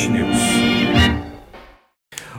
Publish News.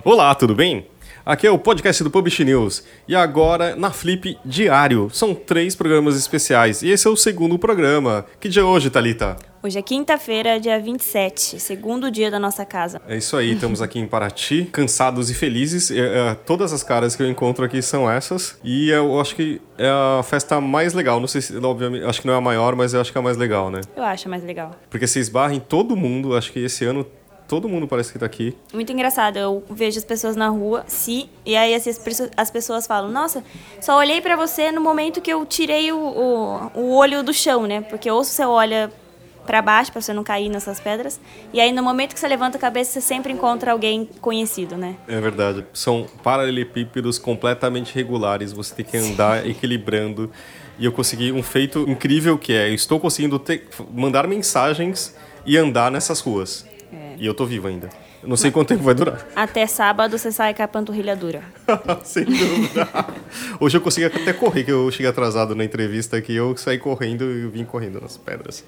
Olá, tudo bem? Aqui é o podcast do Publish News e agora na Flip Diário. São três programas especiais e esse é o segundo programa. Que dia é hoje, Thalita? Hoje é quinta-feira, dia 27, segundo dia da nossa casa. É isso aí, estamos aqui em Paraty, cansados e felizes. É, é, todas as caras que eu encontro aqui são essas. E eu acho que é a festa mais legal. Não sei se, obviamente, acho que não é a maior, mas eu acho que é a mais legal, né? Eu acho a mais legal. Porque você esbarra em todo mundo, acho que esse ano todo mundo parece que tá aqui. Muito engraçado, eu vejo as pessoas na rua, se e aí assim, as pessoas falam, nossa, só olhei para você no momento que eu tirei o, o, o olho do chão, né? Porque ou você olha para baixo para você não cair nessas pedras. E aí no momento que você levanta a cabeça, você sempre encontra alguém conhecido, né? É verdade. São paralelepípedos completamente regulares. Você tem que andar equilibrando. E eu consegui um feito incrível que é, eu estou conseguindo ter, mandar mensagens e andar nessas ruas. E eu tô vivo ainda. Não sei quanto tempo vai durar. Até sábado você sai com a panturrilha dura. Sem dúvida. Hoje eu consegui até correr, que eu cheguei atrasado na entrevista aqui. Eu saí correndo e vim correndo nas pedras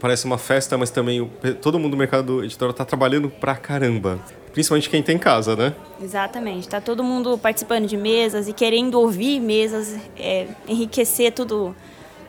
parece uma festa, mas também todo mundo do mercado editorial está trabalhando pra caramba. Principalmente quem tem casa, né? Exatamente. Está todo mundo participando de mesas e querendo ouvir mesas, é, enriquecer tudo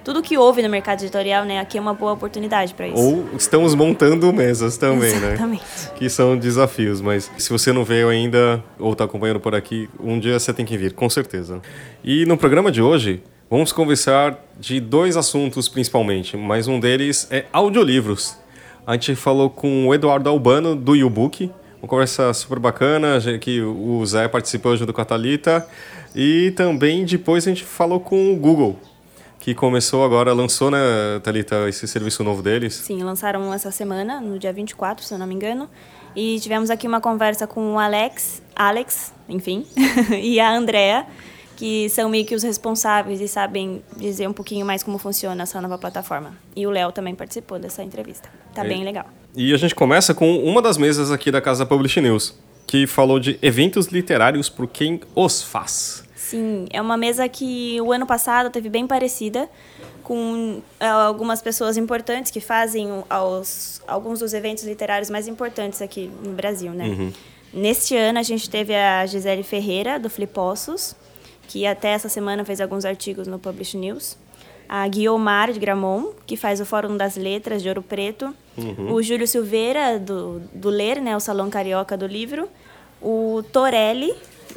tudo que houve no mercado editorial, né? Aqui é uma boa oportunidade para isso. Ou estamos montando mesas também, né? Exatamente. né? Que são desafios, mas se você não veio ainda ou está acompanhando por aqui, um dia você tem que vir, com certeza. E no programa de hoje, Vamos conversar de dois assuntos principalmente, mas um deles é audiolivros. A gente falou com o Eduardo Albano, do YouBook, uma conversa super bacana, que o Zé participou junto com a Thalita. E também depois a gente falou com o Google, que começou agora, lançou, né, Thalita, esse serviço novo deles? Sim, lançaram essa semana, no dia 24, se eu não me engano. E tivemos aqui uma conversa com o Alex, Alex, enfim, e a Andrea, que são meio que os responsáveis e sabem dizer um pouquinho mais como funciona essa nova plataforma. E o Léo também participou dessa entrevista. Tá é. bem legal. E a gente começa com uma das mesas aqui da Casa Publish News, que falou de eventos literários por quem os faz. Sim, é uma mesa que o ano passado teve bem parecida, com uh, algumas pessoas importantes que fazem alguns dos eventos literários mais importantes aqui no Brasil, né? Uhum. Neste ano a gente teve a Gisele Ferreira, do Flipossos, que até essa semana fez alguns artigos no Publish News. A Guiomar de Gramont, que faz o Fórum das Letras de Ouro Preto. Uhum. O Júlio Silveira, do, do Ler, né, o Salão Carioca do Livro. O Torelli,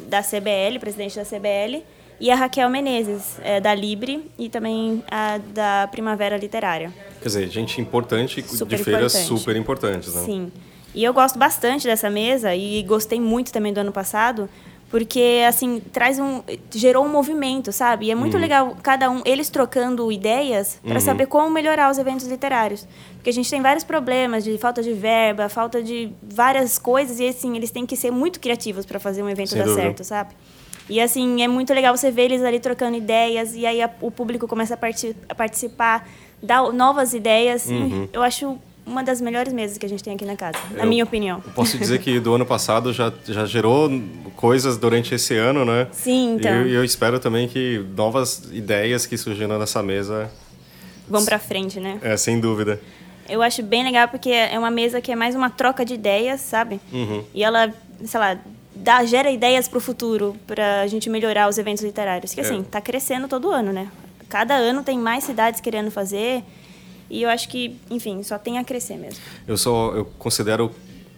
da CBL, presidente da CBL. E a Raquel Menezes, é, da Libre, e também a da Primavera Literária. Quer dizer, gente importante super de feiras importante. super importantes, né? Sim. E eu gosto bastante dessa mesa e gostei muito também do ano passado, porque assim traz um gerou um movimento sabe e é muito uhum. legal cada um eles trocando ideias para uhum. saber como melhorar os eventos literários porque a gente tem vários problemas de falta de verba falta de várias coisas e assim eles têm que ser muito criativos para fazer um evento Sem dar dúvida. certo sabe e assim é muito legal você ver eles ali trocando ideias e aí a, o público começa a, parti a participar dar novas ideias uhum. eu acho uma das melhores mesas que a gente tem aqui na casa, na minha opinião. Posso dizer que do ano passado já, já gerou coisas durante esse ano, né? Sim, então. E eu, eu espero também que novas ideias que surgiram nessa mesa vão para frente, né? É, sem dúvida. Eu acho bem legal porque é uma mesa que é mais uma troca de ideias, sabe? Uhum. E ela, sei lá, dá, gera ideias para o futuro, para a gente melhorar os eventos literários. Que assim, é. tá crescendo todo ano, né? Cada ano tem mais cidades querendo fazer. E eu acho que, enfim, só tem a crescer mesmo. Eu só eu considero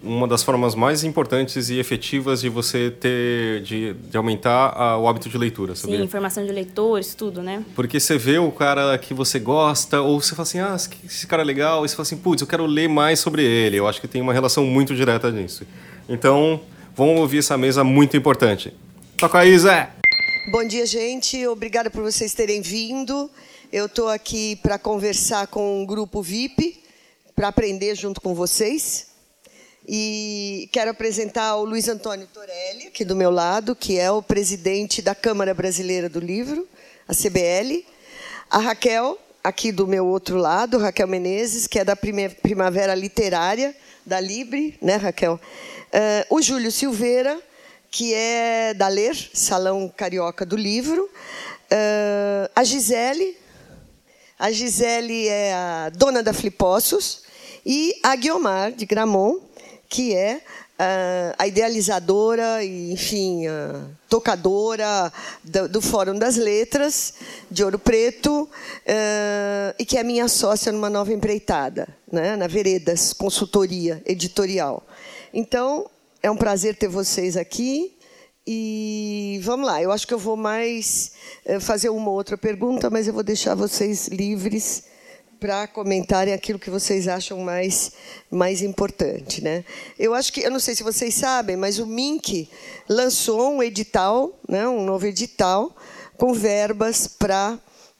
uma das formas mais importantes e efetivas de você ter de, de aumentar a, o hábito de leitura, sabia? Sim, informação de leitores, tudo, né? Porque você vê o cara que você gosta ou você fala assim, ah, esse cara é legal, e você fala assim, putz, eu quero ler mais sobre ele. Eu acho que tem uma relação muito direta nisso. Então, vamos ouvir essa mesa muito importante. Toca aí, Zé! Bom dia, gente. Obrigada por vocês terem vindo. Eu estou aqui para conversar com um grupo VIP, para aprender junto com vocês. E quero apresentar o Luiz Antônio Torelli, aqui do meu lado, que é o presidente da Câmara Brasileira do Livro, a CBL. A Raquel, aqui do meu outro lado, Raquel Menezes, que é da Primavera Literária, da Libre, né, Raquel? Uh, o Júlio Silveira, que é da Ler, Salão Carioca do Livro. Uh, a Gisele, a Gisele é a dona da Flipossos e a Guiomar, de Gramont, que é uh, a idealizadora e, enfim, tocadora do, do, Fórum das Letras de Ouro Preto uh, e que é minha sócia numa nova empreitada, né, na Veredas Consultoria Editorial. Então, é um prazer ter vocês aqui. E vamos lá, eu acho que eu vou mais eh, fazer uma outra pergunta, mas eu vou deixar vocês livres para comentarem aquilo que vocês acham mais, mais importante. Né? Eu acho que, eu não sei se vocês sabem, mas o MINC lançou um edital, né, um novo edital, com verbas para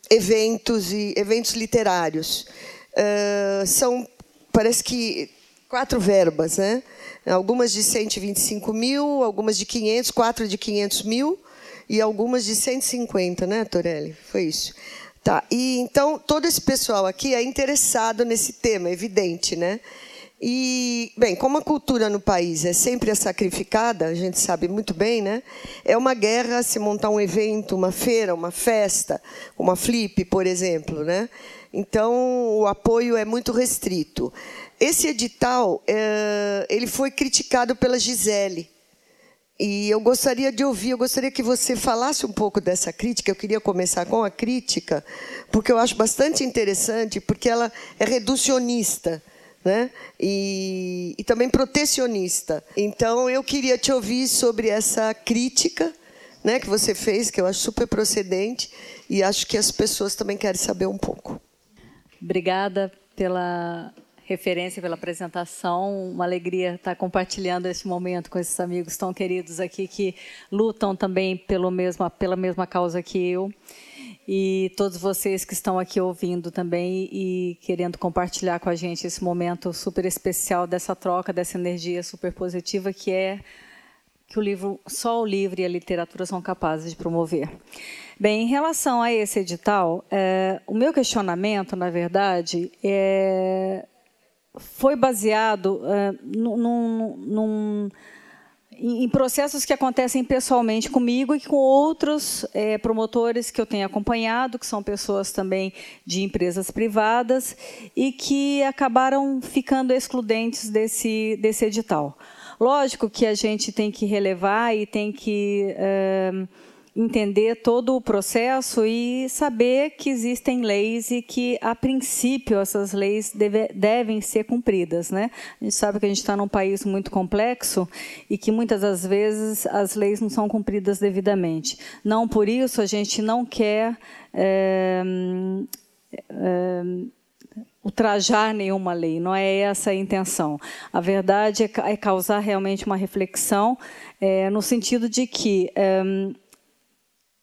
eventos e eventos literários. Uh, são, parece que, quatro verbas, né? Algumas de 125 mil, algumas de 500, quatro de 500 mil e algumas de 150, né, Torelli? Foi isso. Tá. E então todo esse pessoal aqui é interessado nesse tema, evidente, né? E, bem, como a cultura no país é sempre é sacrificada, a gente sabe muito bem, né? É uma guerra se montar um evento, uma feira, uma festa, uma flip, por exemplo, né? Então, o apoio é muito restrito. Esse edital, é, ele foi criticado pela Gisele, e eu gostaria de ouvir, eu gostaria que você falasse um pouco dessa crítica. Eu queria começar com a crítica, porque eu acho bastante interessante, porque ela é reducionista. Né? E, e também protecionista. Então, eu queria te ouvir sobre essa crítica né, que você fez, que eu acho super procedente, e acho que as pessoas também querem saber um pouco. Obrigada pela referência, pela apresentação. Uma alegria estar compartilhando esse momento com esses amigos tão queridos aqui que lutam também pelo mesmo, pela mesma causa que eu. E todos vocês que estão aqui ouvindo também e querendo compartilhar com a gente esse momento super especial dessa troca, dessa energia super positiva que é que o livro, só o livro e a literatura são capazes de promover. Bem, em relação a esse edital, é, o meu questionamento, na verdade, é foi baseado uh, num, num, em processos que acontecem pessoalmente comigo e com outros é, promotores que eu tenho acompanhado, que são pessoas também de empresas privadas e que acabaram ficando excludentes desse, desse edital. Lógico que a gente tem que relevar e tem que. Uh, entender todo o processo e saber que existem leis e que, a princípio, essas leis deve, devem ser cumpridas. Né? A gente sabe que a gente está num país muito complexo e que muitas das vezes as leis não são cumpridas devidamente. Não por isso a gente não quer. É, é, ultrajar nenhuma lei, não é essa a intenção. A verdade é, é causar realmente uma reflexão é, no sentido de que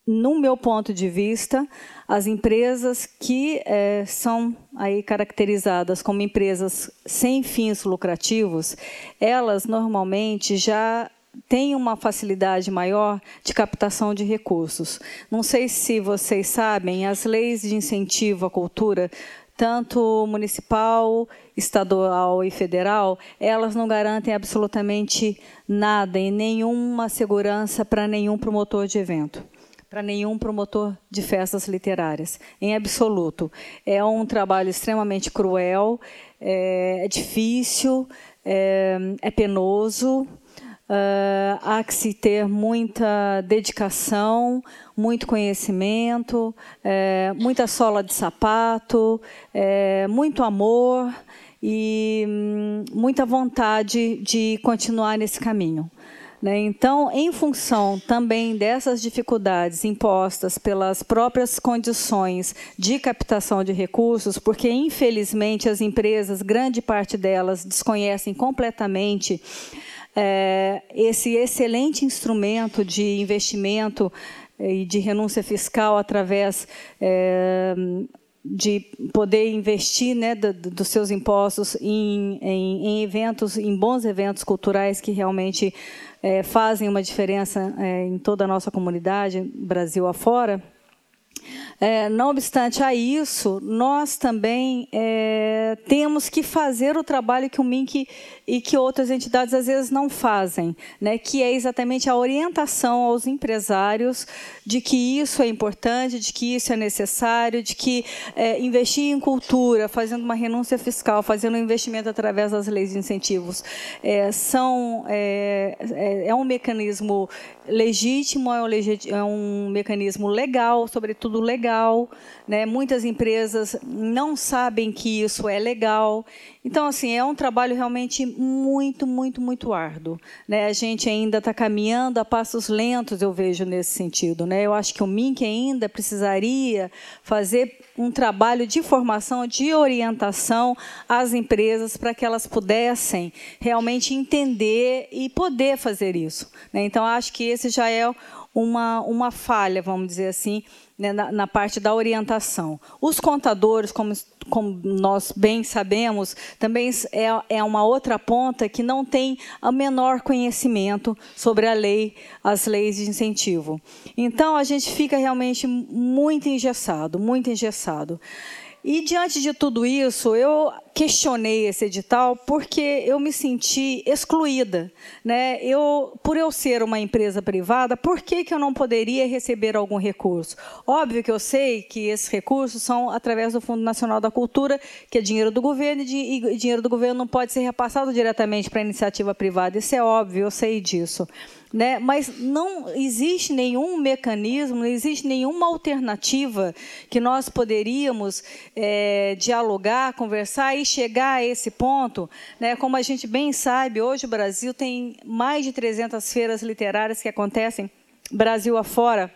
no meu ponto de vista, as empresas que é, são aí caracterizadas como empresas sem fins lucrativos, elas normalmente já têm uma facilidade maior de captação de recursos. Não sei se vocês sabem, as leis de incentivo à cultura tanto municipal, estadual e federal, elas não garantem absolutamente nada e nenhuma segurança para nenhum promotor de evento para nenhum promotor de festas literárias, em absoluto. É um trabalho extremamente cruel, é, é difícil, é, é penoso. Uh, há que se ter muita dedicação, muito conhecimento, é, muita sola de sapato, é, muito amor e hum, muita vontade de continuar nesse caminho. Né? Então, em função também dessas dificuldades impostas pelas próprias condições de captação de recursos, porque infelizmente as empresas, grande parte delas, desconhecem completamente é, esse excelente instrumento de investimento eh, e de renúncia fiscal através é, de poder investir né, do, dos seus impostos em, em, em, eventos, em bons eventos culturais que realmente é, fazem uma diferença é, em toda a nossa comunidade, Brasil afora. É, não obstante a isso, nós também é, temos que fazer o trabalho que o MINC e que outras entidades às vezes não fazem, né, que é exatamente a orientação aos empresários de que isso é importante, de que isso é necessário, de que é, investir em cultura, fazendo uma renúncia fiscal, fazendo um investimento através das leis de incentivos, é, são, é, é, é um mecanismo legítimo, é um, é um mecanismo legal, sobretudo legal. Né? Muitas empresas não sabem que isso é legal. Então, assim, é um trabalho realmente muito, muito, muito árduo. Né? A gente ainda está caminhando a passos lentos, eu vejo nesse sentido. Né? Eu acho que o MINC ainda precisaria fazer um trabalho de formação, de orientação às empresas para que elas pudessem realmente entender e poder fazer isso. Né? Então, acho que esse já é uma, uma falha, vamos dizer assim, né, na, na, parte da orientação. Os contadores, como, como nós bem sabemos, também é, é uma outra ponta que não tem o menor conhecimento sobre a lei, as leis de incentivo. Então, a gente fica realmente muito engessado, muito engessado. E diante de tudo isso, eu questionei esse edital porque eu me senti excluída, né? Eu, por eu ser uma empresa privada, por que, que eu não poderia receber algum recurso? Óbvio que eu sei que esses recursos são através do Fundo Nacional da Cultura, que é dinheiro do governo e dinheiro do governo não pode ser repassado diretamente para a iniciativa privada. Isso é óbvio, eu sei disso né? mas não existe nenhum mecanismo, não existe nenhuma alternativa que nós poderíamos é, dialogar, conversar e chegar a esse ponto. Né? Como a gente bem sabe, hoje o Brasil tem mais de 300 feiras literárias que acontecem Brasil afora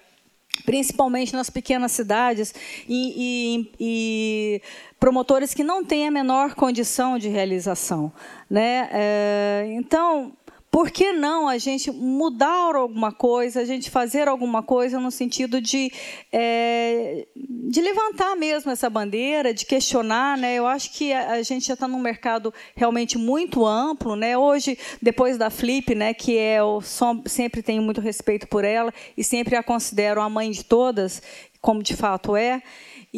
principalmente nas pequenas cidades, e, e, e, promotores que não têm a menor condição de realização. Né? É, então, por que não a gente mudar alguma coisa, a gente fazer alguma coisa no sentido de, é, de levantar mesmo essa bandeira, de questionar? Né? Eu acho que a, a gente já está num mercado realmente muito amplo. Né? Hoje, depois da Flip, né, que é o, sempre tenho muito respeito por ela e sempre a considero a mãe de todas, como de fato é.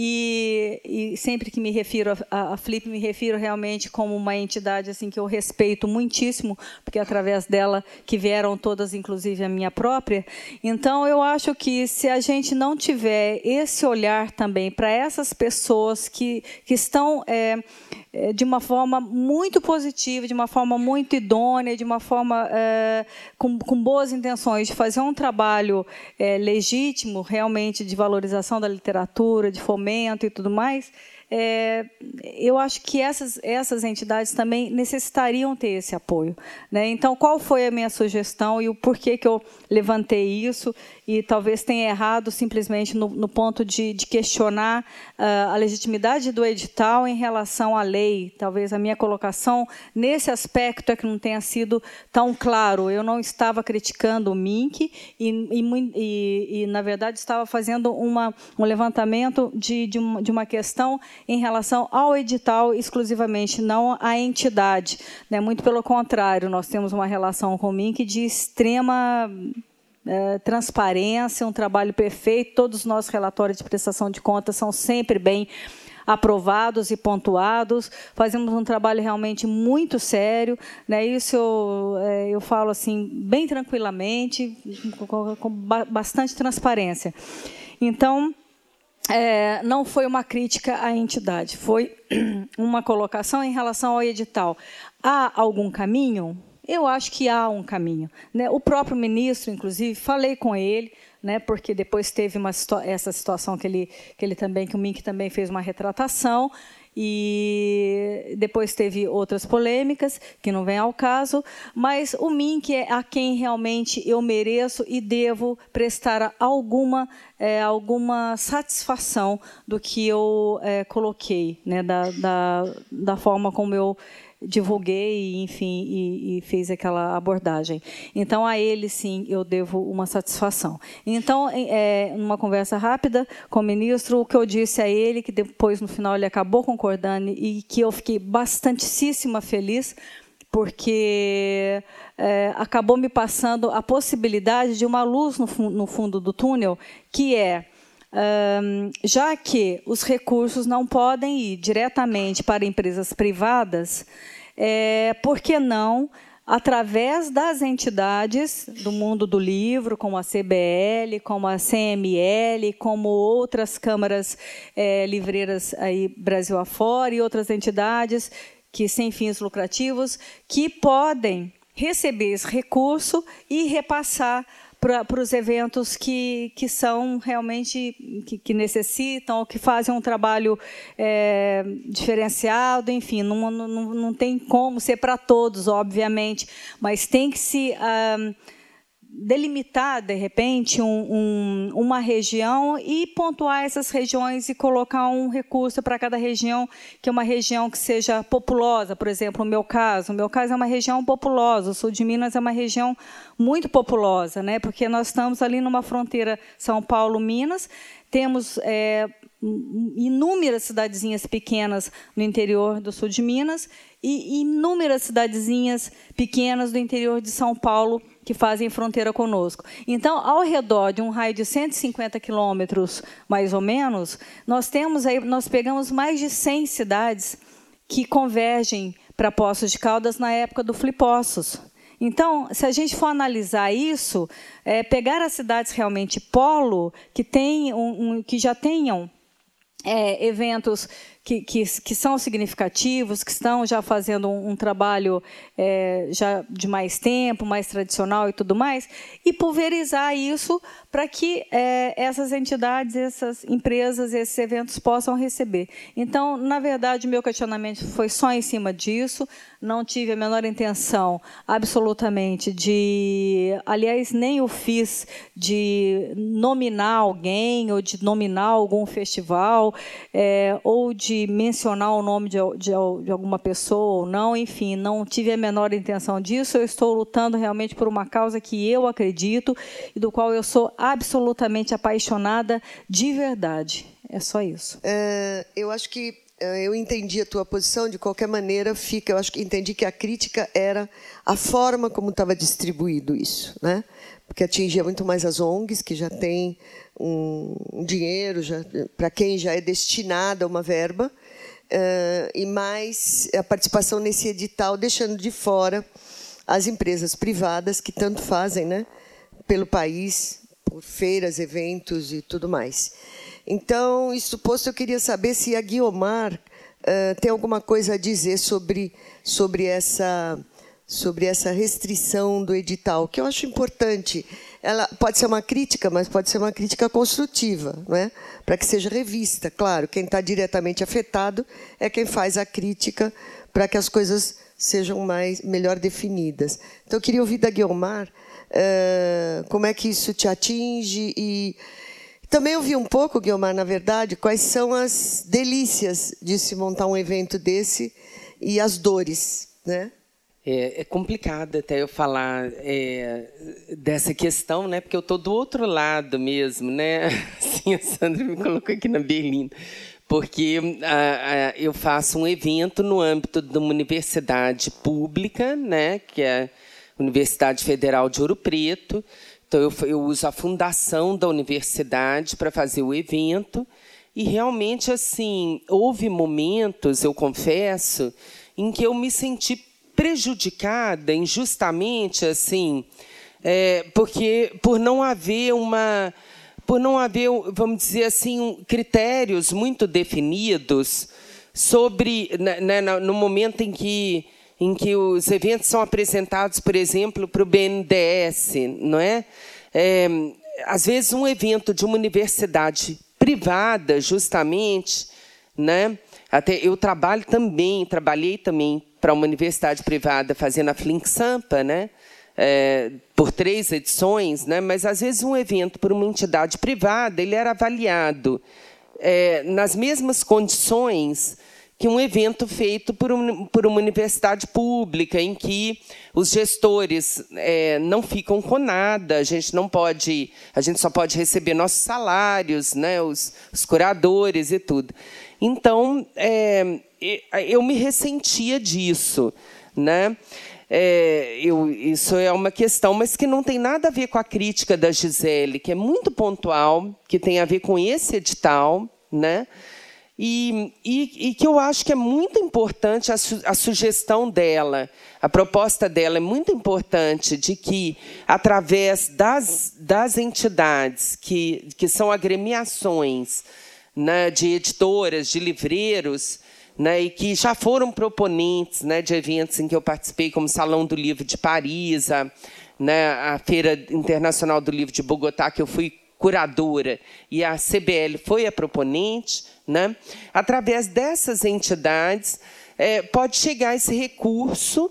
E, e, sempre que me refiro a, a, Flip, me refiro realmente como uma entidade assim que eu respeito muitíssimo, porque é através dela que vieram todas, inclusive a minha própria. Então, eu acho que se a gente não tiver esse olhar também para essas pessoas que, que estão é, de uma forma muito positiva, de uma forma muito idônea, de uma forma é, com, com, boas intenções de fazer um trabalho é, legítimo, realmente de valorização da literatura, de fomento e tudo mais, é, eu acho que essas, essas entidades também necessitariam ter esse apoio. Né? Então, qual foi a minha sugestão e o porquê que eu levantei isso? E talvez tenha errado simplesmente no, no ponto de, de questionar uh, a legitimidade do edital em relação à lei. Talvez a minha colocação nesse aspecto é que não tenha sido tão claro. Eu não estava criticando o MINC e, e, e, na verdade, estava fazendo uma, um levantamento de, de, uma, de uma questão em relação ao edital exclusivamente, não à entidade. Né? Muito pelo contrário, nós temos uma relação com o MINC de extrema é, transparência, um trabalho perfeito. Todos os nossos relatórios de prestação de contas são sempre bem aprovados e pontuados. Fazemos um trabalho realmente muito sério, né? Isso eu, é, eu falo assim bem tranquilamente, com, com bastante transparência. Então é, não foi uma crítica à entidade, foi uma colocação em relação ao edital. Há algum caminho? Eu acho que há um caminho. Né? O próprio ministro, inclusive, falei com ele, né, porque depois teve uma, essa situação que ele, que ele também, que o Mink também fez uma retratação, e depois teve outras polêmicas que não vem ao caso, mas o Mink é a quem realmente eu mereço e devo prestar alguma é, alguma satisfação do que eu é, coloquei, né, da, da, da forma como eu divulguei, enfim, e, e fez aquela abordagem. Então, a ele, sim, eu devo uma satisfação. Então, é, numa conversa rápida com o ministro, o que eu disse a ele, que depois, no final, ele acabou concordando e que eu fiquei bastantíssima feliz, porque é, acabou me passando a possibilidade de uma luz no, no fundo do túnel, que é já que os recursos não podem ir diretamente para empresas privadas, é, por que não através das entidades do mundo do livro, como a CBL, como a CML, como outras câmaras é, livreiras aí Brasil afora e outras entidades que sem fins lucrativos que podem receber esse recurso e repassar para os eventos que, que são realmente que, que, necessitam, que fazem um trabalho é, diferenciado, enfim, não, não, não tem como ser para todos, obviamente, mas tem que se. Ah, delimitar, de repente, um, um, uma região e pontuar essas regiões e colocar um recurso para cada região, que é uma região que seja populosa, por exemplo, no meu caso. O meu caso é uma região populosa, o sul de Minas é uma região muito populosa, né? porque nós estamos ali numa fronteira São Paulo-Minas, temos é, inúmeras cidadezinhas pequenas no interior do sul de Minas e inúmeras cidadezinhas pequenas do interior de São Paulo que fazem fronteira conosco. Então, ao redor de um raio de 150 quilômetros, mais ou menos, nós temos aí, nós pegamos mais de 100 cidades que convergem para Poços de Caldas na época do Flipossos. Então, se a gente for analisar isso, é, pegar as cidades realmente polo, que, tem um, um, que já tenham é, eventos que, que, que, são significativos, que estão já fazendo um, um trabalho é, já de mais tempo, mais tradicional e tudo mais, e pulverizar isso para que é, essas entidades, essas empresas, esses eventos possam receber. Então, na verdade, meu questionamento foi só em cima disso, não tive a menor intenção, absolutamente, de. Aliás, nem o fiz de nominar alguém ou de nominar algum festival é, ou de mencionar o nome de, de, de, alguma pessoa ou não, enfim, não tive a menor intenção disso. Eu estou lutando realmente por uma causa que eu acredito e do qual eu sou absolutamente apaixonada de verdade. É só isso. É, eu acho que é, eu entendi a tua posição. De qualquer maneira, fica. Eu acho que entendi que a crítica era a forma como estava distribuído isso, né? Porque atingia muito mais as ONGs que já têm um, dinheiro para quem já é destinada uma verba uh, e mais a participação nesse edital, deixando de fora as empresas privadas que tanto fazem, né, pelo país, por feiras, eventos e tudo mais. Então, isso posto, eu queria saber se a Guiomar uh, tem alguma coisa a dizer sobre sobre essa sobre essa restrição do edital, que eu acho importante ela pode ser uma crítica, mas pode ser uma crítica construtiva, não é? para que seja revista. Claro, quem está diretamente afetado é quem faz a crítica para que as coisas sejam mais melhor definidas. Então, eu queria ouvir da Guiomar uh, como é que isso te atinge e também ouvi um pouco, Guiomar, na verdade, quais são as delícias de se montar um evento desse e as dores, né? É, é complicado até eu falar é, dessa questão, né? Porque eu estou do outro lado mesmo, né? Assim, a Sandra me colocou aqui na berlinda. Porque a, a, eu faço um evento no âmbito de uma universidade pública, né? Que é a Universidade Federal de Ouro Preto. Então, eu, eu uso a fundação da universidade para fazer o evento. E realmente, assim, houve momentos, eu confesso, em que eu me senti prejudicada injustamente, assim, é, porque por não haver uma, por não haver, vamos dizer assim, critérios muito definidos sobre, né, né no momento em que em que os eventos são apresentados, por exemplo, para o BNDES, não é? é? Às vezes um evento de uma universidade privada, justamente, né? Até eu trabalho também, trabalhei também para uma universidade privada fazendo a Flink Sampa, né? É, por três edições, né? mas às vezes um evento por uma entidade privada ele era avaliado é, nas mesmas condições que um evento feito por, um, por uma universidade pública, em que os gestores é, não ficam com nada, a gente não pode, a gente só pode receber nossos salários, né, os, os curadores e tudo. Então, é, eu me ressentia disso, né? é, eu, isso é uma questão, mas que não tem nada a ver com a crítica da Gisele, que é muito pontual, que tem a ver com esse edital, né? E, e, e, que eu acho que é muito importante a, su, a, sugestão dela, a proposta dela é muito importante de que, através das, das entidades que, que são agremiações né, de editoras, de livreiros, né, e que já foram proponentes né, de eventos em que eu participei, como Salão do Livro de Paris, a, né, a Feira Internacional do Livro de Bogotá, que eu fui curadora, e a CBL foi a proponente, né? através dessas entidades, é, pode chegar esse recurso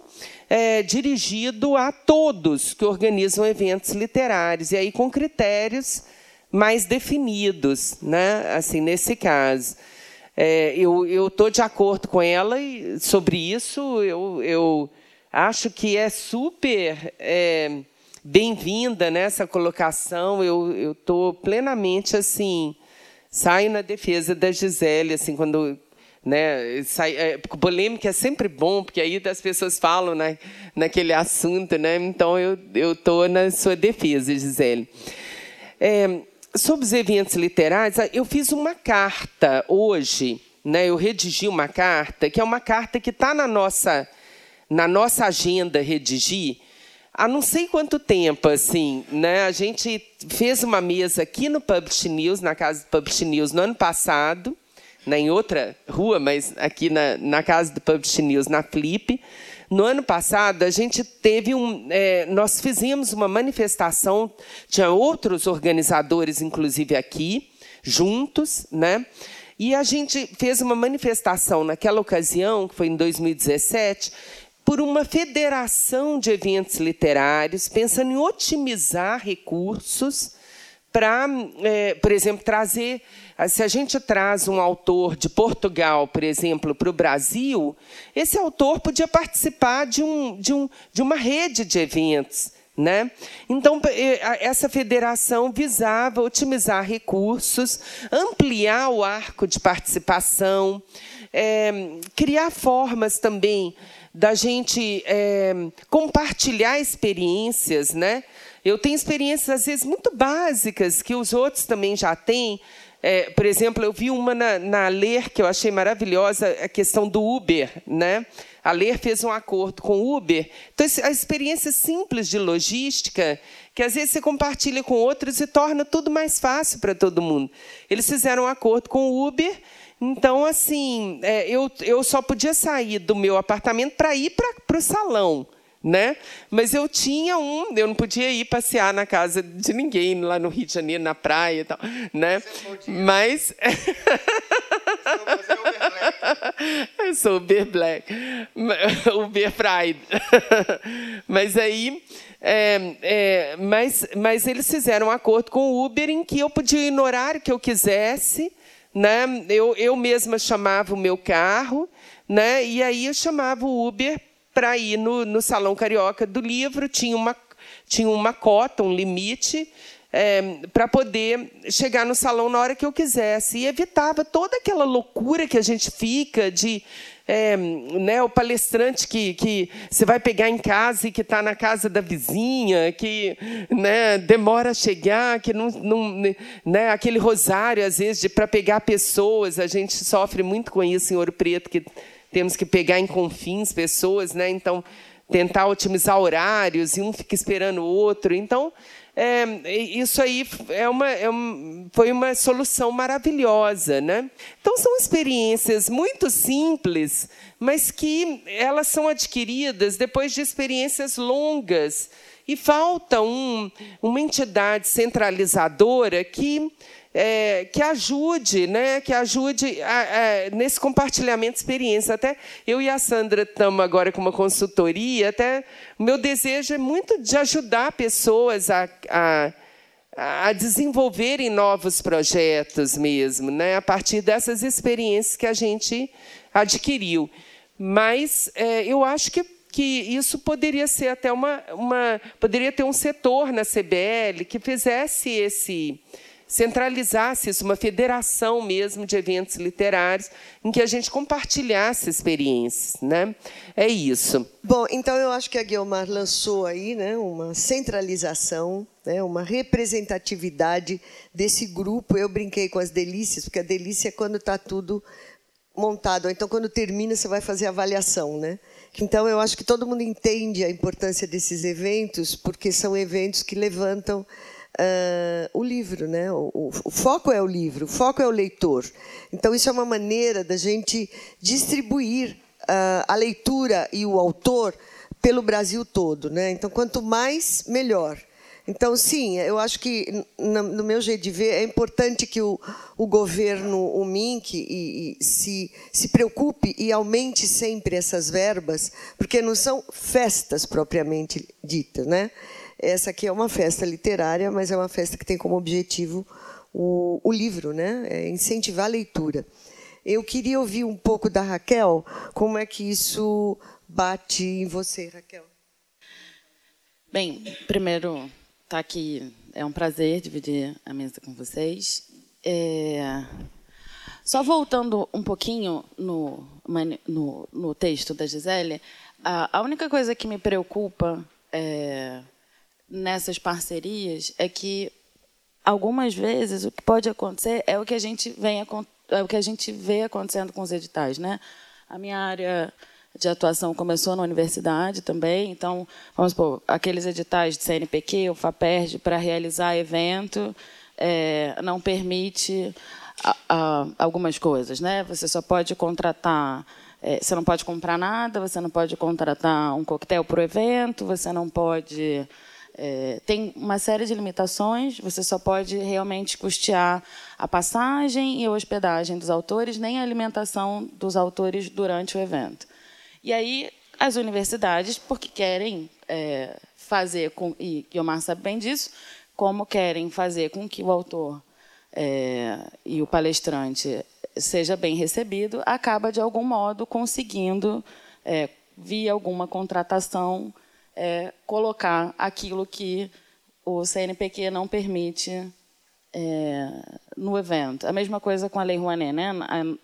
é, dirigido a todos que organizam eventos literários, e aí com critérios mais definidos, né? assim, nesse caso. É, eu estou de acordo com ela sobre isso, eu, eu acho que é super é, bem-vinda nessa colocação. Eu estou plenamente assim, saio na defesa da Gisele, assim, quando né, sai, é, polêmica é sempre bom, porque aí as pessoas falam né, naquele assunto, né? Então eu eu estou na sua defesa, Gisele. É, sobre os eventos literários, eu fiz uma carta hoje, né? Eu redigi uma carta que é uma carta que está na nossa na nossa agenda redigir há não sei quanto tempo, assim, né? A gente fez uma mesa aqui no Publish News, na casa do Publish News, no ano passado, né, em outra rua, mas aqui na, na casa do Publish News, na Flip. No ano passado, a gente teve um. É, nós fizemos uma manifestação, tinha outros organizadores, inclusive aqui, juntos, né? E a gente fez uma manifestação naquela ocasião, que foi em 2017, por uma federação de eventos literários, pensando em otimizar recursos para, é, por exemplo, trazer. Se a gente traz um autor de Portugal, por exemplo, para o Brasil, esse autor podia participar de, um, de, um, de uma rede de eventos. Né? Então, essa federação visava otimizar recursos, ampliar o arco de participação, é, criar formas também da gente é, compartilhar experiências, né? Eu tenho experiências às vezes muito básicas que os outros também já têm. É, por exemplo, eu vi uma na, na Ler que eu achei maravilhosa, a questão do Uber, né? A Ler fez um acordo com o Uber. Então, a experiência simples de logística, que às vezes você compartilha com outros e torna tudo mais fácil para todo mundo. Eles fizeram um acordo com o Uber então, assim, é, eu, eu só podia sair do meu apartamento para ir para o salão. Né? Mas eu tinha um, eu não podia ir passear na casa de ninguém lá no Rio de Janeiro, na praia e tal, né? Mas eu sou Uber Black, Uber Pride. Mas aí, é, é, mas, mas eles fizeram um acordo com o Uber em que eu podia ir no horário que eu quisesse, né? Eu, eu mesma chamava o meu carro, né? e aí eu chamava o Uber para ir no, no Salão Carioca do Livro, tinha uma, tinha uma cota, um limite, é, para poder chegar no salão na hora que eu quisesse. E evitava toda aquela loucura que a gente fica de é, né, o palestrante que, que você vai pegar em casa e que está na casa da vizinha, que né, demora a chegar, que não, não né, aquele rosário, às vezes, para pegar pessoas, a gente sofre muito com isso em Ouro Preto, que temos que pegar em confins pessoas, né? então tentar otimizar horários e um fica esperando o outro. Então, é, isso aí é uma, é um, foi uma solução maravilhosa. Né? Então, são experiências muito simples, mas que elas são adquiridas depois de experiências longas. E falta um, uma entidade centralizadora que é, que ajude, né, que ajude a, a, nesse compartilhamento de experiência. Até eu e a Sandra estamos agora com uma consultoria. Até o meu desejo é muito de ajudar pessoas a, a a desenvolverem novos projetos mesmo, né? a partir dessas experiências que a gente adquiriu. Mas é, eu acho que, que isso poderia ser até uma, uma. poderia ter um setor na CBL que fizesse esse centralizasse isso, uma federação mesmo de eventos literários, em que a gente compartilhasse experiências. Né? É isso. Bom, então eu acho que a Guilmar lançou aí né, uma centralização, né, uma representatividade desse grupo. Eu brinquei com as delícias, porque a delícia é quando está tudo montado. Então, quando termina, você vai fazer avaliação, né? Então, eu acho que todo mundo entende a importância desses eventos, porque são eventos que levantam uh, o livro, né? O, o, o, foco é o livro, o foco é o leitor. Então, isso é uma maneira da gente distribuir uh, a leitura e o autor pelo Brasil todo, né? Então, quanto mais, melhor. Então, sim, eu acho que, no meu jeito de ver, é importante que o, o governo, o MINC, e, e se, se preocupe e aumente sempre essas verbas, porque não são festas propriamente ditas. Né? Essa aqui é uma festa literária, mas é uma festa que tem como objetivo o, o livro, né? É incentivar a leitura. Eu queria ouvir um pouco da Raquel, como é que isso bate em você, Raquel? Bem, primeiro, tá aqui. É um prazer dividir a mesa com vocês. É... Só voltando um pouquinho no, no, no texto da Gisele, a, a, única coisa que me preocupa é, nessas parcerias é que algumas vezes o que pode acontecer é o que a gente vem é o que a gente vê acontecendo com os editais, né? A minha área de atuação começou na universidade também. Então, vamos supor, aqueles editais de CNPq, o FAPERD, para realizar evento, é, não permite a, a, algumas coisas. Né? Você só pode contratar, é, você não pode comprar nada, você não pode contratar um coquetel para o evento, você não pode... É, tem uma série de limitações, você só pode realmente custear a passagem e a hospedagem dos autores, nem a alimentação dos autores durante o evento. E aí as universidades, porque querem é, fazer com e Guiomar sabe bem disso, como querem fazer com que o autor é, e o palestrante seja bem recebido, acaba de algum modo conseguindo, é, via alguma contratação, é, colocar aquilo que o CNPq não permite é, no evento. A mesma coisa com a Lei Rouanet, né?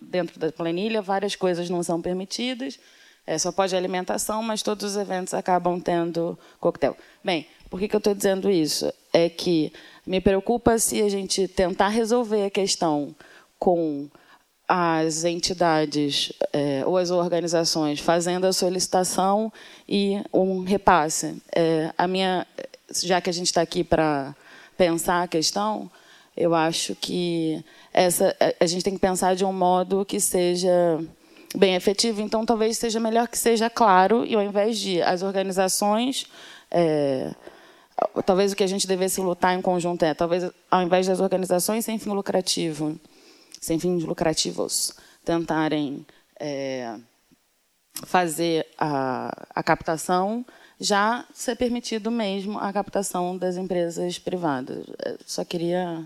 Dentro da planilha, várias coisas não são permitidas é, só pode alimentação, mas todos os eventos acabam tendo coquetel. Bem, por que, que eu estou dizendo isso? É que me preocupa se a gente tentar resolver a questão com as entidades é, ou as organizações fazendo a solicitação e um repasse. É, a minha, já que a gente está aqui para pensar a questão, eu acho que essa, a gente tem que pensar de um modo que seja bem efetivo, então talvez seja melhor que seja claro e ao invés de as organizações, é, talvez o que a gente devesse lutar em conjunto é, talvez ao invés das organizações sem fim lucrativo, sem fins lucrativos, tentarem é, fazer a, a captação, já ser permitido mesmo a captação das empresas privadas. É, só queria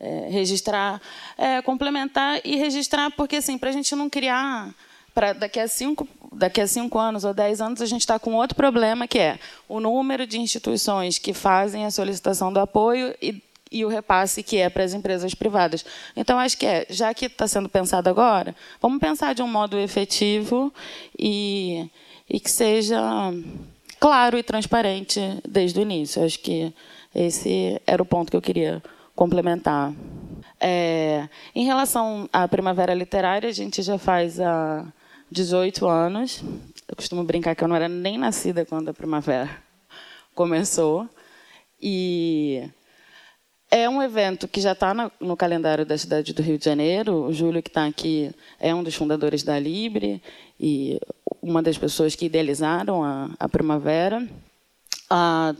é, registrar, é, complementar e registrar, porque assim, para a gente não criar para daqui a cinco daqui a cinco anos ou dez anos a gente está com outro problema que é o número de instituições que fazem a solicitação do apoio e, e o repasse que é para as empresas privadas. Então acho que é já que está sendo pensado agora, vamos pensar de um modo efetivo e, e que seja claro e transparente desde o início. Acho que esse era o ponto que eu queria complementar. É, em relação à Primavera Literária, a gente já faz há 18 anos. Eu costumo brincar que eu não era nem nascida quando a Primavera começou. E é um evento que já está no calendário da cidade do Rio de Janeiro. O Júlio, que está aqui, é um dos fundadores da Libre e uma das pessoas que idealizaram a, a Primavera. A,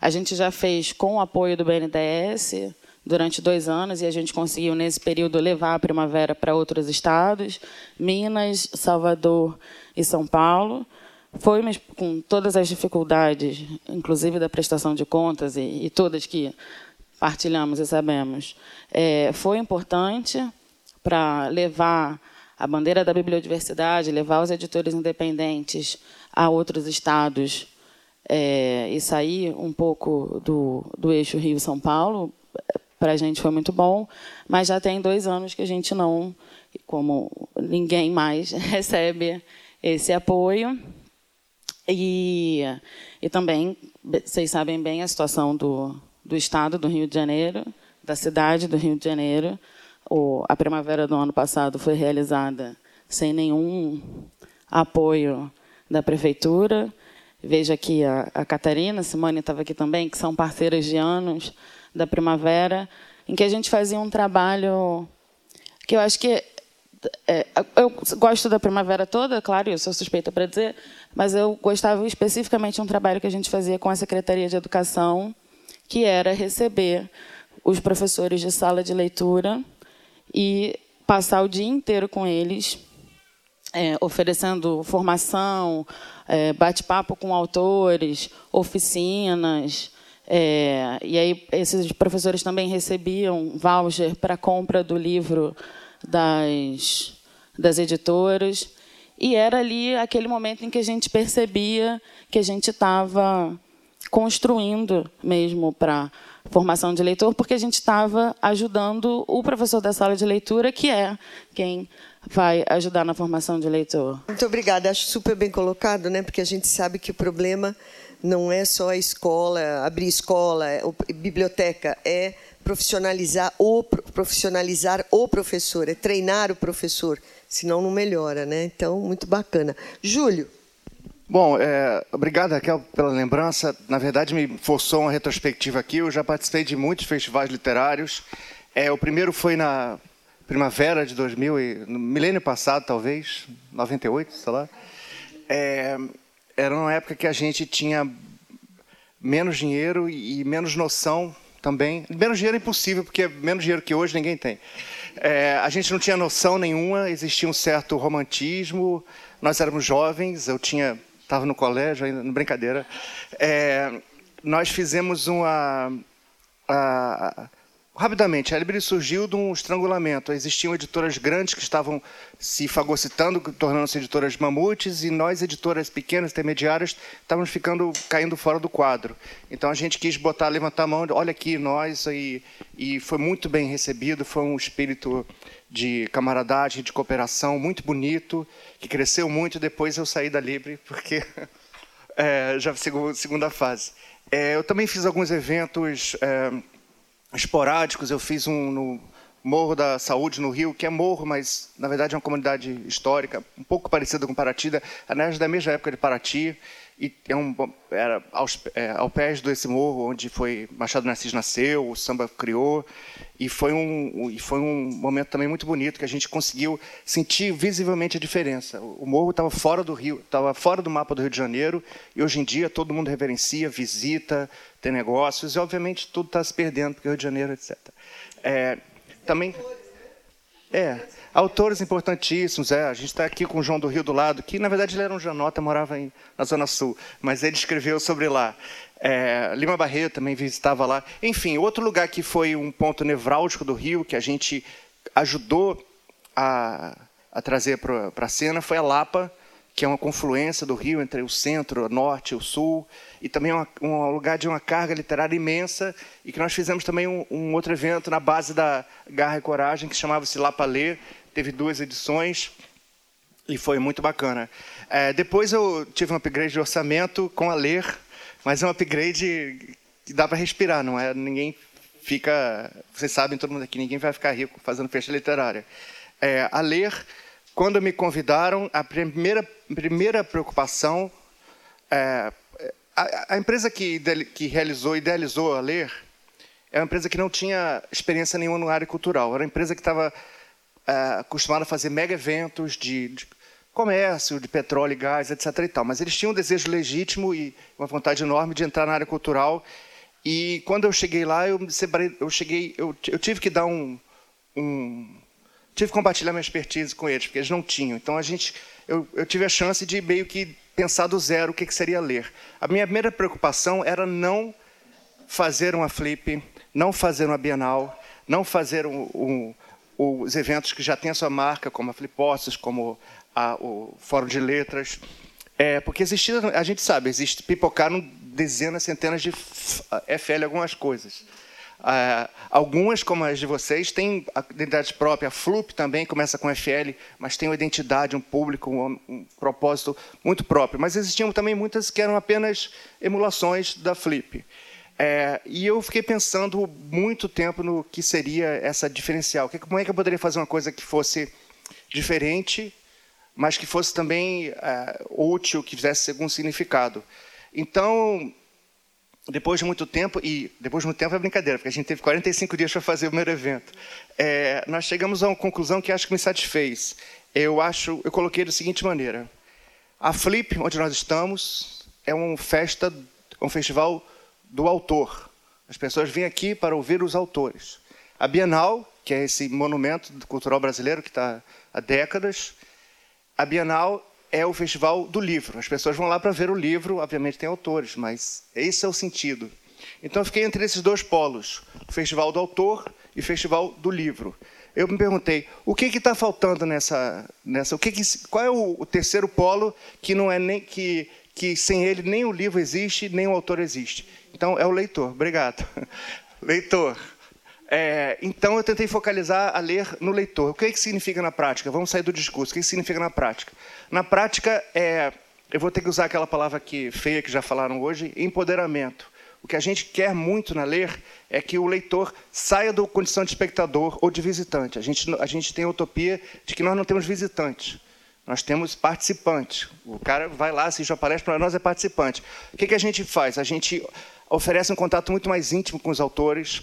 a gente já fez com o apoio do BNDES durante dois anos e a gente conseguiu, nesse período, levar a primavera para outros estados Minas, Salvador e São Paulo. Foi com todas as dificuldades, inclusive da prestação de contas e, e todas que partilhamos e sabemos, é, foi importante para levar a bandeira da bibliodiversidade, levar os editores independentes a outros estados é, e sair um pouco do, do eixo Rio-São Paulo, para a gente foi muito bom, mas já tem dois anos que a gente não, como ninguém mais recebe esse apoio. E, e também, vocês sabem bem a situação do, do Estado do Rio de Janeiro, da cidade do Rio de Janeiro. O, a primavera do ano passado foi realizada sem nenhum apoio da prefeitura. Veja aqui a, a Catarina, a Simone estava aqui também, que são parceiras de anos da primavera, em que a gente fazia um trabalho que eu acho que é, eu gosto da primavera toda, claro, eu sou suspeita para dizer, mas eu gostava especificamente de um trabalho que a gente fazia com a Secretaria de Educação, que era receber os professores de sala de leitura e passar o dia inteiro com eles, é, oferecendo formação, é, bate-papo com autores, oficinas. É, e aí esses professores também recebiam voucher para compra do livro das, das editoras. E era ali aquele momento em que a gente percebia que a gente estava construindo mesmo para formação de leitor, porque a gente estava ajudando o professor da sala de leitura, que é quem vai ajudar na formação de leitor. Muito obrigada, acho super bem colocado, né? Porque a gente sabe que o problema não é só a escola, abrir escola, biblioteca, é profissionalizar o profissionalizar o professor, é treinar o professor, senão não melhora, né? Então, muito bacana. Júlio. Bom, é, obrigado, Raquel, pela lembrança. Na verdade, me forçou uma retrospectiva aqui. Eu já participei de muitos festivais literários. É, o primeiro foi na primavera de 2000, e, no milênio passado, talvez, 98, sei lá. É, era uma época que a gente tinha menos dinheiro e menos noção também. Menos dinheiro é impossível, porque é menos dinheiro que hoje ninguém tem. É, a gente não tinha noção nenhuma, existia um certo romantismo. Nós éramos jovens, eu tinha estava no colégio ainda, brincadeira. É, nós fizemos uma a, Rapidamente, a Libre surgiu de um estrangulamento. Existiam editoras grandes que estavam se fagocitando, tornando-se editoras mamutes, e nós, editoras pequenas, intermediárias, estávamos ficando, caindo fora do quadro. Então a gente quis botar, levantar a mão, olha aqui, nós, e, e foi muito bem recebido, foi um espírito de camaradagem, de cooperação muito bonito, que cresceu muito. Depois eu saí da Libre, porque é, já segunda fase. É, eu também fiz alguns eventos. É, esporádicos. Eu fiz um no Morro da Saúde, no Rio, que é morro, mas na verdade é uma comunidade histórica, um pouco parecida com Paraty, aliás, da mesma época de Paraty. E é um, era aos, é, ao pés desse morro onde foi Machado Assis nasceu, o samba criou. E foi, um, e foi um momento também muito bonito que a gente conseguiu sentir visivelmente a diferença. O morro estava fora do Rio, estava fora do mapa do Rio de Janeiro, e hoje em dia todo mundo reverencia, visita, tem negócios, e obviamente tudo está se perdendo, porque o Rio de Janeiro, etc. É, também. É, autores importantíssimos. É, a gente está aqui com o João do Rio do lado, que na verdade ele era um janota, morava em, na Zona Sul, mas ele escreveu sobre lá. É, Lima Barreto também visitava lá. Enfim, outro lugar que foi um ponto nevrálgico do Rio, que a gente ajudou a, a trazer para a cena, foi a Lapa, que é uma confluência do Rio entre o centro, o norte e o sul, e também uma, um lugar de uma carga literária imensa, e que nós fizemos também um, um outro evento na base da Garra e Coragem, que chamava-se Lapa Lê, teve duas edições, e foi muito bacana. É, depois eu tive um upgrade de orçamento com a Ler, mas é um upgrade que dá para respirar, não é? Ninguém fica. Vocês sabem, todo mundo aqui, ninguém vai ficar rico fazendo festa literária. É, a ler, quando me convidaram, a primeira, primeira preocupação. É, a, a, empresa que, que realizou, idealizou a ler, é uma empresa que não tinha experiência nenhuma no área cultural. Era uma empresa que estava é, acostumada a fazer mega eventos de, de comércio, de petróleo e gás, etc. E tal. Mas eles tinham um desejo legítimo e uma vontade enorme de entrar na área cultural. E quando eu cheguei lá, eu, eu cheguei, eu, eu tive que dar um, um, tive que compartilhar minha expertise com eles, porque eles não tinham. Então a gente, eu, eu tive a chance de meio que pensar do zero o que, que seria ler. A minha primeira preocupação era não fazer uma flip, não fazer uma bienal, não fazer um, um, os eventos que já têm a sua marca, como a Flipostos, como a, o Fórum de Letras, é, porque existia, a gente sabe, existe, pipocaram dezenas, centenas de FL algumas coisas. Uh, algumas, como as de vocês, têm a identidade própria. A FLUP também começa com FL, mas tem uma identidade, um público, um, um, propósito muito próprio. Mas existiam também muitas que eram apenas emulações da Flip. É, e eu fiquei pensando muito tempo no que seria essa diferencial. Como é que eu poderia fazer uma coisa que fosse diferente, mas que fosse também é, útil, que fizesse algum significado? Então, depois de muito tempo, e depois de muito tempo é brincadeira, porque a gente teve 45 dias para fazer o primeiro evento, é, nós chegamos a uma conclusão que acho que me satisfez. Eu acho, eu coloquei da seguinte maneira: a Flip, onde nós estamos, é uma festa, um festival do autor. As pessoas vêm aqui para ouvir os autores. A Bienal, que é esse monumento cultural brasileiro que está há décadas, a Bienal é o festival do livro. As pessoas vão lá para ver o livro, obviamente tem autores, mas esse é o sentido. Então eu fiquei entre esses dois polos, o festival do autor e o festival do livro. Eu me perguntei, o que está faltando nessa, nessa, o que, que qual é o, o, terceiro polo que não é nem que, que sem ele nem o livro existe, nem o autor existe. Então é o leitor. Obrigado, leitor. É, então eu tentei focalizar a ler no leitor. O que, é que significa na prática? Vamos sair do discurso. O que, é que significa na prática? Na prática, é, eu vou ter que usar aquela palavra que feia que já falaram hoje, empoderamento. O que a gente quer muito na ler é que o leitor saia da condição de espectador ou de visitante. A gente, a gente tem a utopia de que nós não temos visitantes, nós temos participantes. O cara vai lá, assiste a palestra, para nós é participante. O que, que a gente faz? A gente oferece um contato muito mais íntimo com os autores,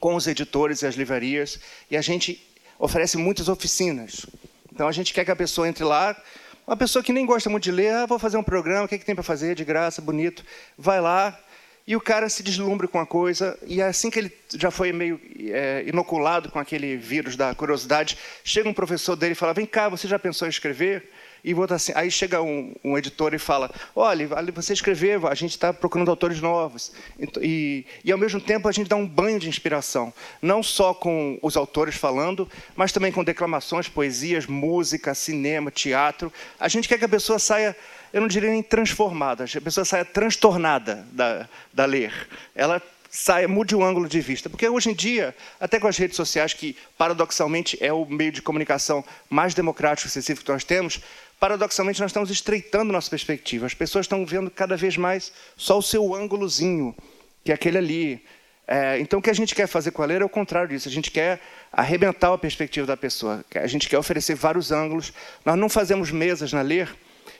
com os editores e as livrarias, e a gente oferece muitas oficinas. Então a gente quer que a pessoa entre lá, uma pessoa que nem gosta muito de ler, ah, vou fazer um programa, o que, é que tem para fazer, de graça, bonito, vai lá, e o cara se deslumbra com a coisa, e é assim que ele já foi meio é, inoculado com aquele vírus da curiosidade, chega um professor dele e fala: Vem cá, você já pensou em escrever? E botar assim. Aí chega um, um editor e fala: olha, você escreveu, a gente está procurando autores novos. E, e, ao mesmo tempo, a gente dá um banho de inspiração, não só com os autores falando, mas também com declamações, poesias, música, cinema, teatro. A gente quer que a pessoa saia eu não diria nem transformada, a pessoa saia transtornada da, da ler. Ela saia, mude o ângulo de vista. Porque hoje em dia, até com as redes sociais, que paradoxalmente é o meio de comunicação mais democrático e acessível que nós temos, paradoxalmente, nós estamos estreitando nossa perspectiva. As pessoas estão vendo cada vez mais só o seu ângulozinho, que é aquele ali. É, então, o que a gente quer fazer com a ler é o contrário disso. A gente quer arrebentar a perspectiva da pessoa. A gente quer oferecer vários ângulos. Nós não fazemos mesas na ler